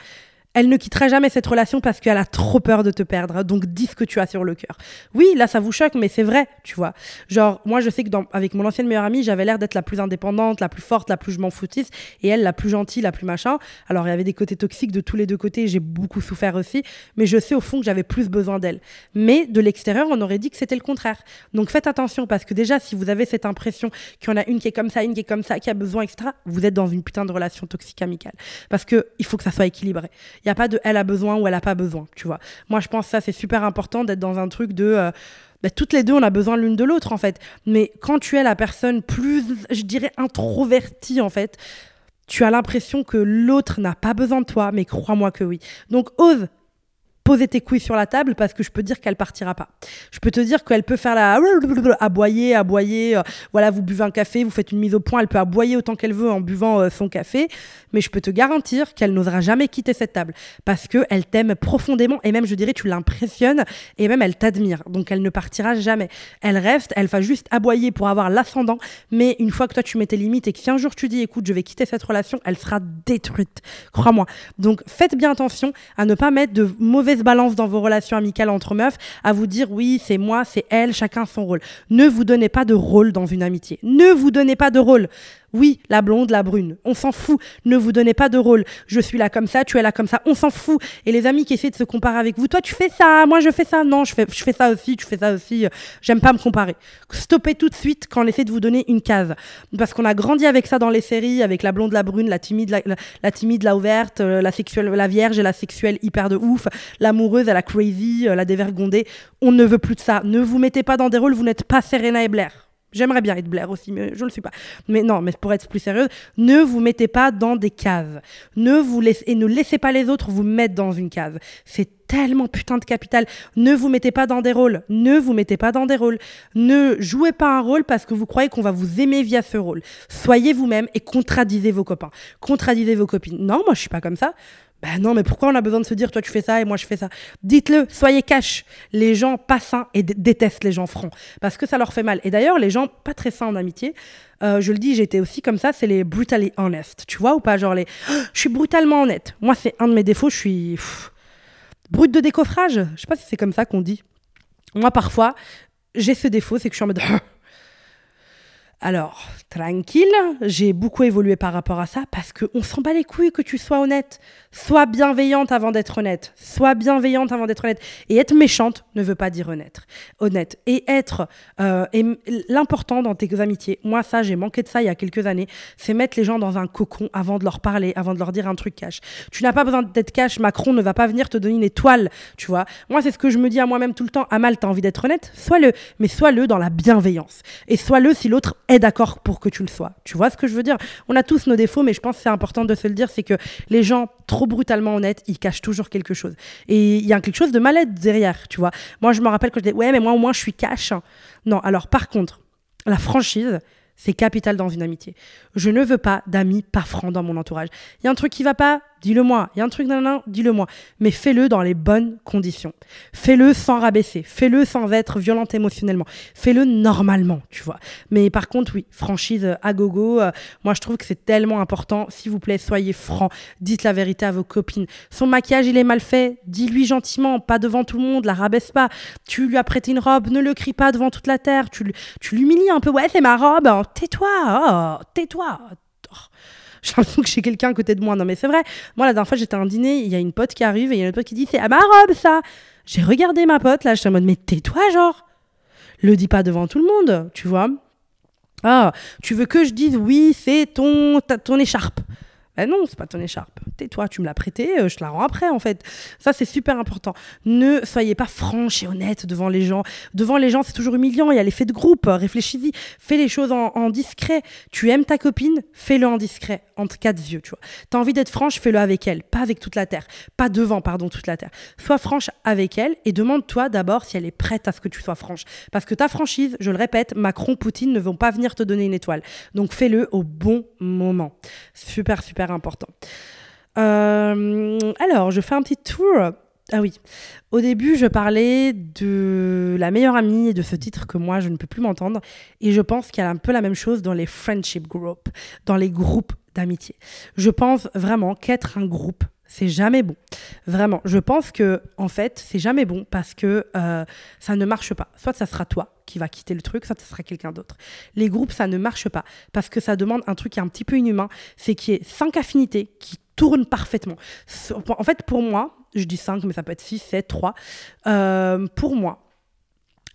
elle ne quittera jamais cette relation parce qu'elle a trop peur de te perdre. Donc dis ce que tu as sur le cœur. Oui, là ça vous choque, mais c'est vrai, tu vois. Genre, moi je sais que avec mon ancienne meilleure amie, j'avais l'air d'être la plus indépendante, la plus forte, la plus je m'en foutisse, et elle la plus gentille, la plus machin. Alors il y avait des côtés toxiques de tous les deux côtés, j'ai beaucoup souffert aussi, mais je sais au fond que j'avais plus besoin d'elle. Mais de l'extérieur, on aurait dit que c'était le contraire. Donc faites attention parce que déjà, si vous avez cette impression qu'il y en a une qui est comme ça, une qui est comme ça, qui a besoin, etc., vous êtes dans une putain de relation toxique amicale. Parce que il faut que ça soit équilibré. Il n'y a pas de elle a besoin ou elle a pas besoin, tu vois. Moi, je pense que ça, c'est super important d'être dans un truc de. Euh, bah, toutes les deux, on a besoin l'une de l'autre, en fait. Mais quand tu es la personne plus, je dirais, introvertie, en fait, tu as l'impression que l'autre n'a pas besoin de toi, mais crois-moi que oui. Donc, ose poser tes couilles sur la table parce que je peux dire qu'elle partira pas. Je peux te dire qu'elle peut faire la aboyer, aboyer. Euh, voilà, vous buvez un café, vous faites une mise au point, elle peut aboyer autant qu'elle veut en buvant euh, son café, mais je peux te garantir qu'elle n'osera jamais quitter cette table parce que elle t'aime profondément et même je dirais tu l'impressionnes et même elle t'admire. Donc elle ne partira jamais. Elle reste, elle va juste aboyer pour avoir l'ascendant, mais une fois que toi tu mets tes limites et que si un jour tu dis écoute, je vais quitter cette relation, elle sera détruite. Crois-moi. Donc faites bien attention à ne pas mettre de mauvaises balance dans vos relations amicales entre meufs à vous dire oui, c'est moi, c'est elle, chacun son rôle. Ne vous donnez pas de rôle dans une amitié. Ne vous donnez pas de rôle. Oui, la blonde, la brune. On s'en fout. Ne vous donnez pas de rôle. Je suis là comme ça, tu es là comme ça. On s'en fout. Et les amis qui essaient de se comparer avec vous, toi tu fais ça, moi je fais ça. Non, je fais, je fais ça aussi, tu fais ça aussi. J'aime pas me comparer. Stoppez tout de suite quand on essaie de vous donner une case. Parce qu'on a grandi avec ça dans les séries, avec la blonde, la brune, la timide, la, la, timide, la ouverte, euh, la sexuelle, la vierge et la sexuelle hyper de ouf, l'amoureuse, la crazy, euh, la dévergondée. On ne veut plus de ça. Ne vous mettez pas dans des rôles, vous n'êtes pas Serena et Blair. J'aimerais bien être Blair aussi, mais je ne le suis pas. Mais non, mais pour être plus sérieuse, ne vous mettez pas dans des cases. Ne vous laissez, et ne laissez pas les autres vous mettre dans une case. C'est tellement putain de capital. Ne vous mettez pas dans des rôles. Ne vous mettez pas dans des rôles. Ne jouez pas un rôle parce que vous croyez qu'on va vous aimer via ce rôle. Soyez vous-même et contradisez vos copains. Contradisez vos copines. Non, moi je suis pas comme ça. Ben non, mais pourquoi on a besoin de se dire, toi tu fais ça et moi je fais ça? Dites-le, soyez cash. Les gens pas sains et détestent les gens francs parce que ça leur fait mal. Et d'ailleurs, les gens pas très sains en amitié, euh, je le dis, j'étais aussi comme ça, c'est les brutally honest. Tu vois ou pas Genre les. je suis brutalement honnête. Moi, c'est un de mes défauts, je suis. brute de décoffrage. Je sais pas si c'est comme ça qu'on dit. Moi, parfois, j'ai ce défaut, c'est que je suis en mode. Alors, tranquille, j'ai beaucoup évolué par rapport à ça parce qu'on s'en bat les couilles que tu sois honnête. Sois bienveillante avant d'être honnête. Sois bienveillante avant d'être honnête. Et être méchante ne veut pas dire honnête. Honnête. Et être. Euh, l'important dans tes amitiés, moi, ça, j'ai manqué de ça il y a quelques années, c'est mettre les gens dans un cocon avant de leur parler, avant de leur dire un truc cash. Tu n'as pas besoin d'être cash. Macron ne va pas venir te donner une étoile, tu vois. Moi, c'est ce que je me dis à moi-même tout le temps. Amal, t'as envie d'être honnête? Sois-le. Mais sois-le dans la bienveillance. Et sois-le si l'autre est d'accord pour que tu le sois. Tu vois ce que je veux dire? On a tous nos défauts, mais je pense que c'est important de se le dire, c'est que les gens trop brutalement honnêtes, ils cachent toujours quelque chose. Et il y a quelque chose de malade derrière, tu vois. Moi, je me rappelle quand je disais, ouais, mais moi au moins je suis cash. Non, alors par contre, la franchise, c'est capital dans une amitié. Je ne veux pas d'amis pas francs dans mon entourage. Il y a un truc qui va pas, dis-le moi. Il y a un truc, non, non, dis-le moi. Mais fais-le dans les bonnes conditions. Fais-le sans rabaisser. Fais-le sans être violente émotionnellement. Fais-le normalement, tu vois. Mais par contre, oui, franchise euh, à gogo. Euh, moi, je trouve que c'est tellement important. S'il vous plaît, soyez francs. Dites la vérité à vos copines. Son maquillage, il est mal fait. Dis-lui gentiment, pas devant tout le monde. La rabaisse pas. Tu lui as prêté une robe. Ne le crie pas devant toute la terre. Tu, tu l'humilies un peu. Ouais, c'est ma robe. Tais-toi. Oh, tais-toi. Oh j'ai l'impression que j'ai quelqu'un à côté de moi. Non, mais c'est vrai. Moi, la dernière fois, j'étais à un dîner, il y a une pote qui arrive et il y a une pote qui dit C'est à ma robe, ça J'ai regardé ma pote, là, j'étais en mode Mais tais-toi, genre Le dis pas devant tout le monde, tu vois Ah, tu veux que je dise Oui, c'est ton, ton écharpe. Ben non, c'est pas ton écharpe. Tais-toi, tu me l'as prêté, euh, je te la rends après en fait. Ça c'est super important. Ne soyez pas franche et honnête devant les gens. Devant les gens, c'est toujours humiliant, il y a l'effet de groupe, réfléchis-y, fais les choses en, discret. Tu aimes ta copine, fais-le en discret, entre quatre yeux, tu vois. T'as envie d'être franche, fais-le avec elle, pas avec toute la terre, pas devant, pardon, toute la terre. Sois franche avec elle et demande-toi d'abord si elle est prête à ce que tu sois franche. Parce que ta franchise, je le répète, Macron, Poutine ne vont pas venir te donner une étoile. Donc fais-le au bon moment. Super, super important. Euh, alors, je fais un petit tour. Ah oui, au début, je parlais de la meilleure amie et de ce titre que moi, je ne peux plus m'entendre. Et je pense qu'il y a un peu la même chose dans les friendship groups, dans les groupes d'amitié. Je pense vraiment qu'être un groupe, c'est jamais bon. Vraiment, je pense que en fait, c'est jamais bon parce que euh, ça ne marche pas. Soit ça sera toi qui va quitter le truc, soit ça sera quelqu'un d'autre. Les groupes, ça ne marche pas parce que ça demande un truc qui est un petit peu inhumain, c'est qu'il y ait cinq affinités qui tournent parfaitement. En fait, pour moi, je dis cinq, mais ça peut être six, sept, trois. Euh, pour moi,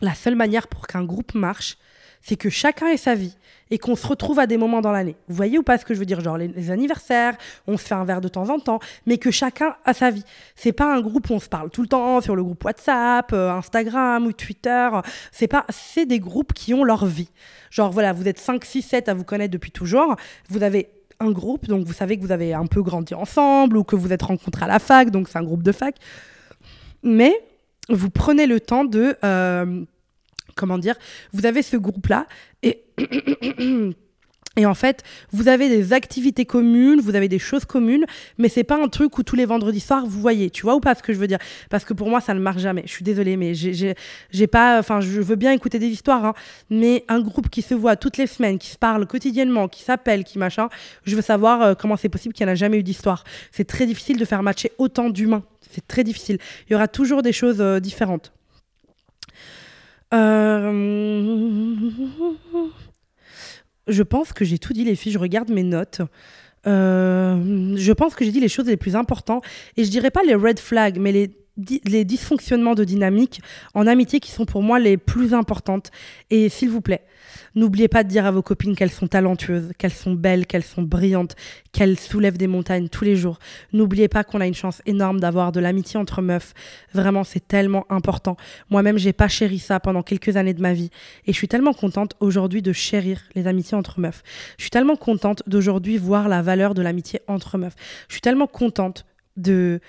la seule manière pour qu'un groupe marche, c'est que chacun ait sa vie et qu'on se retrouve à des moments dans l'année. Vous voyez ou pas ce que je veux dire? Genre les, anniversaires, on se fait un verre de temps en temps, mais que chacun a sa vie. C'est pas un groupe où on se parle tout le temps sur le groupe WhatsApp, euh, Instagram ou Twitter. C'est pas, c'est des groupes qui ont leur vie. Genre voilà, vous êtes 5, 6, 7 à vous connaître depuis toujours. Vous avez groupe, donc vous savez que vous avez un peu grandi ensemble ou que vous êtes rencontrés à la fac, donc c'est un groupe de fac. Mais vous prenez le temps de euh, comment dire, vous avez ce groupe-là et Et en fait, vous avez des activités communes, vous avez des choses communes, mais c'est pas un truc où tous les vendredis soirs vous voyez, tu vois ou pas ce que je veux dire? Parce que pour moi, ça ne marche jamais. Je suis désolée, mais j'ai pas, enfin, je veux bien écouter des histoires, hein, mais un groupe qui se voit toutes les semaines, qui se parle quotidiennement, qui s'appelle, qui machin, je veux savoir euh, comment c'est possible qu'il n'y en a jamais eu d'histoire. C'est très difficile de faire matcher autant d'humains. C'est très difficile. Il y aura toujours des choses euh, différentes. Euh... Je pense que j'ai tout dit, les filles. Je regarde mes notes. Euh, je pense que j'ai dit les choses les plus importantes. Et je dirais pas les red flags, mais les, les dysfonctionnements de dynamique en amitié qui sont pour moi les plus importantes. Et s'il vous plaît, N'oubliez pas de dire à vos copines qu'elles sont talentueuses, qu'elles sont belles, qu'elles sont brillantes, qu'elles soulèvent des montagnes tous les jours. N'oubliez pas qu'on a une chance énorme d'avoir de l'amitié entre meufs. Vraiment, c'est tellement important. Moi-même, j'ai pas chéri ça pendant quelques années de ma vie. Et je suis tellement contente aujourd'hui de chérir les amitiés entre meufs. Je suis tellement contente d'aujourd'hui voir la valeur de l'amitié entre meufs. Je suis tellement contente de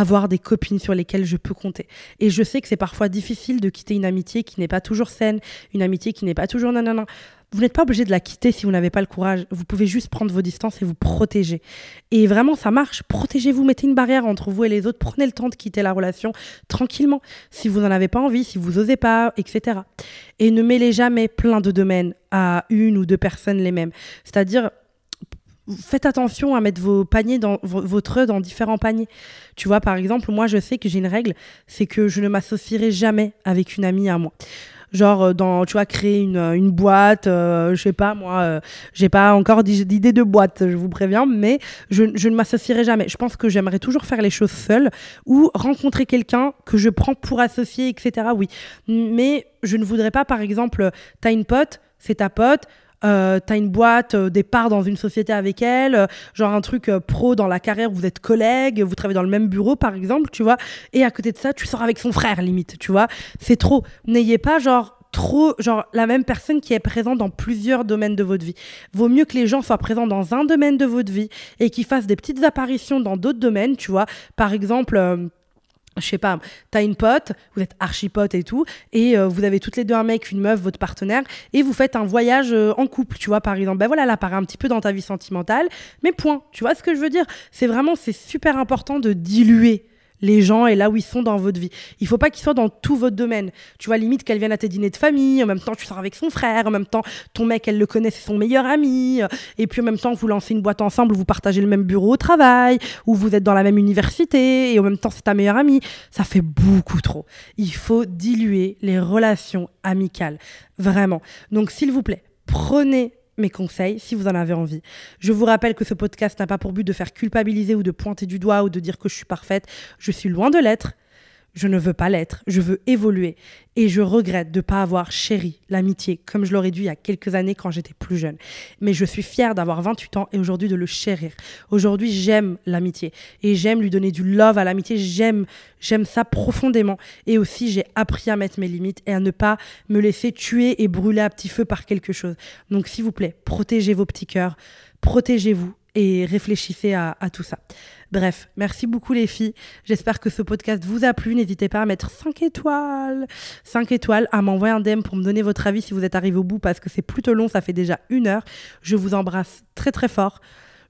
avoir des copines sur lesquelles je peux compter. Et je sais que c'est parfois difficile de quitter une amitié qui n'est pas toujours saine, une amitié qui n'est pas toujours nanana. Vous n'êtes pas obligé de la quitter si vous n'avez pas le courage. Vous pouvez juste prendre vos distances et vous protéger. Et vraiment, ça marche. Protégez-vous, mettez une barrière entre vous et les autres. Prenez le temps de quitter la relation tranquillement. Si vous n'en avez pas envie, si vous osez pas, etc. Et ne mêlez jamais plein de domaines à une ou deux personnes les mêmes. C'est-à-dire, faites attention à mettre vos paniers dans votre dans différents paniers. Tu vois, par exemple, moi, je sais que j'ai une règle, c'est que je ne m'associerai jamais avec une amie à moi. Genre, euh, dans, tu vois, créer une, une boîte, euh, je sais pas, moi, euh, j'ai pas encore d'idée de boîte, je vous préviens, mais je, je ne m'associerai jamais. Je pense que j'aimerais toujours faire les choses seule ou rencontrer quelqu'un que je prends pour associer, etc. Oui. Mais je ne voudrais pas, par exemple, t'as une pote, c'est ta pote, euh, t'as une boîte, euh, des dans une société avec elle, euh, genre un truc euh, pro dans la carrière, vous êtes collègues, vous travaillez dans le même bureau par exemple, tu vois, et à côté de ça, tu sors avec son frère limite, tu vois, c'est trop. N'ayez pas genre trop genre la même personne qui est présente dans plusieurs domaines de votre vie. Vaut mieux que les gens soient présents dans un domaine de votre vie et qu'ils fassent des petites apparitions dans d'autres domaines, tu vois. Par exemple, je sais pas, t'as une pote, vous êtes archi pote et tout, et euh, vous avez toutes les deux un mec, une meuf, votre partenaire, et vous faites un voyage euh, en couple, tu vois, par exemple. Ben voilà, là, apparaît un petit peu dans ta vie sentimentale, mais point. Tu vois ce que je veux dire? C'est vraiment, c'est super important de diluer les gens et là où ils sont dans votre vie. Il faut pas qu'ils soient dans tout votre domaine. Tu vois, limite qu'elle vienne à tes dîners de famille, en même temps tu sors avec son frère, en même temps ton mec, elle le connaît, c'est son meilleur ami, et puis en même temps vous lancez une boîte ensemble, vous partagez le même bureau au travail, ou vous êtes dans la même université, et en même temps c'est ta meilleure amie. Ça fait beaucoup trop. Il faut diluer les relations amicales. Vraiment. Donc s'il vous plaît, prenez mes conseils si vous en avez envie. Je vous rappelle que ce podcast n'a pas pour but de faire culpabiliser ou de pointer du doigt ou de dire que je suis parfaite. Je suis loin de l'être. Je ne veux pas l'être, je veux évoluer. Et je regrette de ne pas avoir chéri l'amitié comme je l'aurais dû il y a quelques années quand j'étais plus jeune. Mais je suis fière d'avoir 28 ans et aujourd'hui de le chérir. Aujourd'hui, j'aime l'amitié et j'aime lui donner du love à l'amitié. J'aime, j'aime ça profondément. Et aussi, j'ai appris à mettre mes limites et à ne pas me laisser tuer et brûler à petit feu par quelque chose. Donc, s'il vous plaît, protégez vos petits cœurs, protégez-vous et réfléchissez à, tout ça. Bref, merci beaucoup les filles. J'espère que ce podcast vous a plu. N'hésitez pas à mettre 5 étoiles. 5 étoiles, à m'envoyer un DM pour me donner votre avis si vous êtes arrivé au bout parce que c'est plutôt long, ça fait déjà une heure. Je vous embrasse très très fort.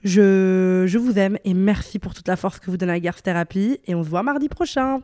Je, je vous aime et merci pour toute la force que vous donnez à Garth Therapy et on se voit mardi prochain.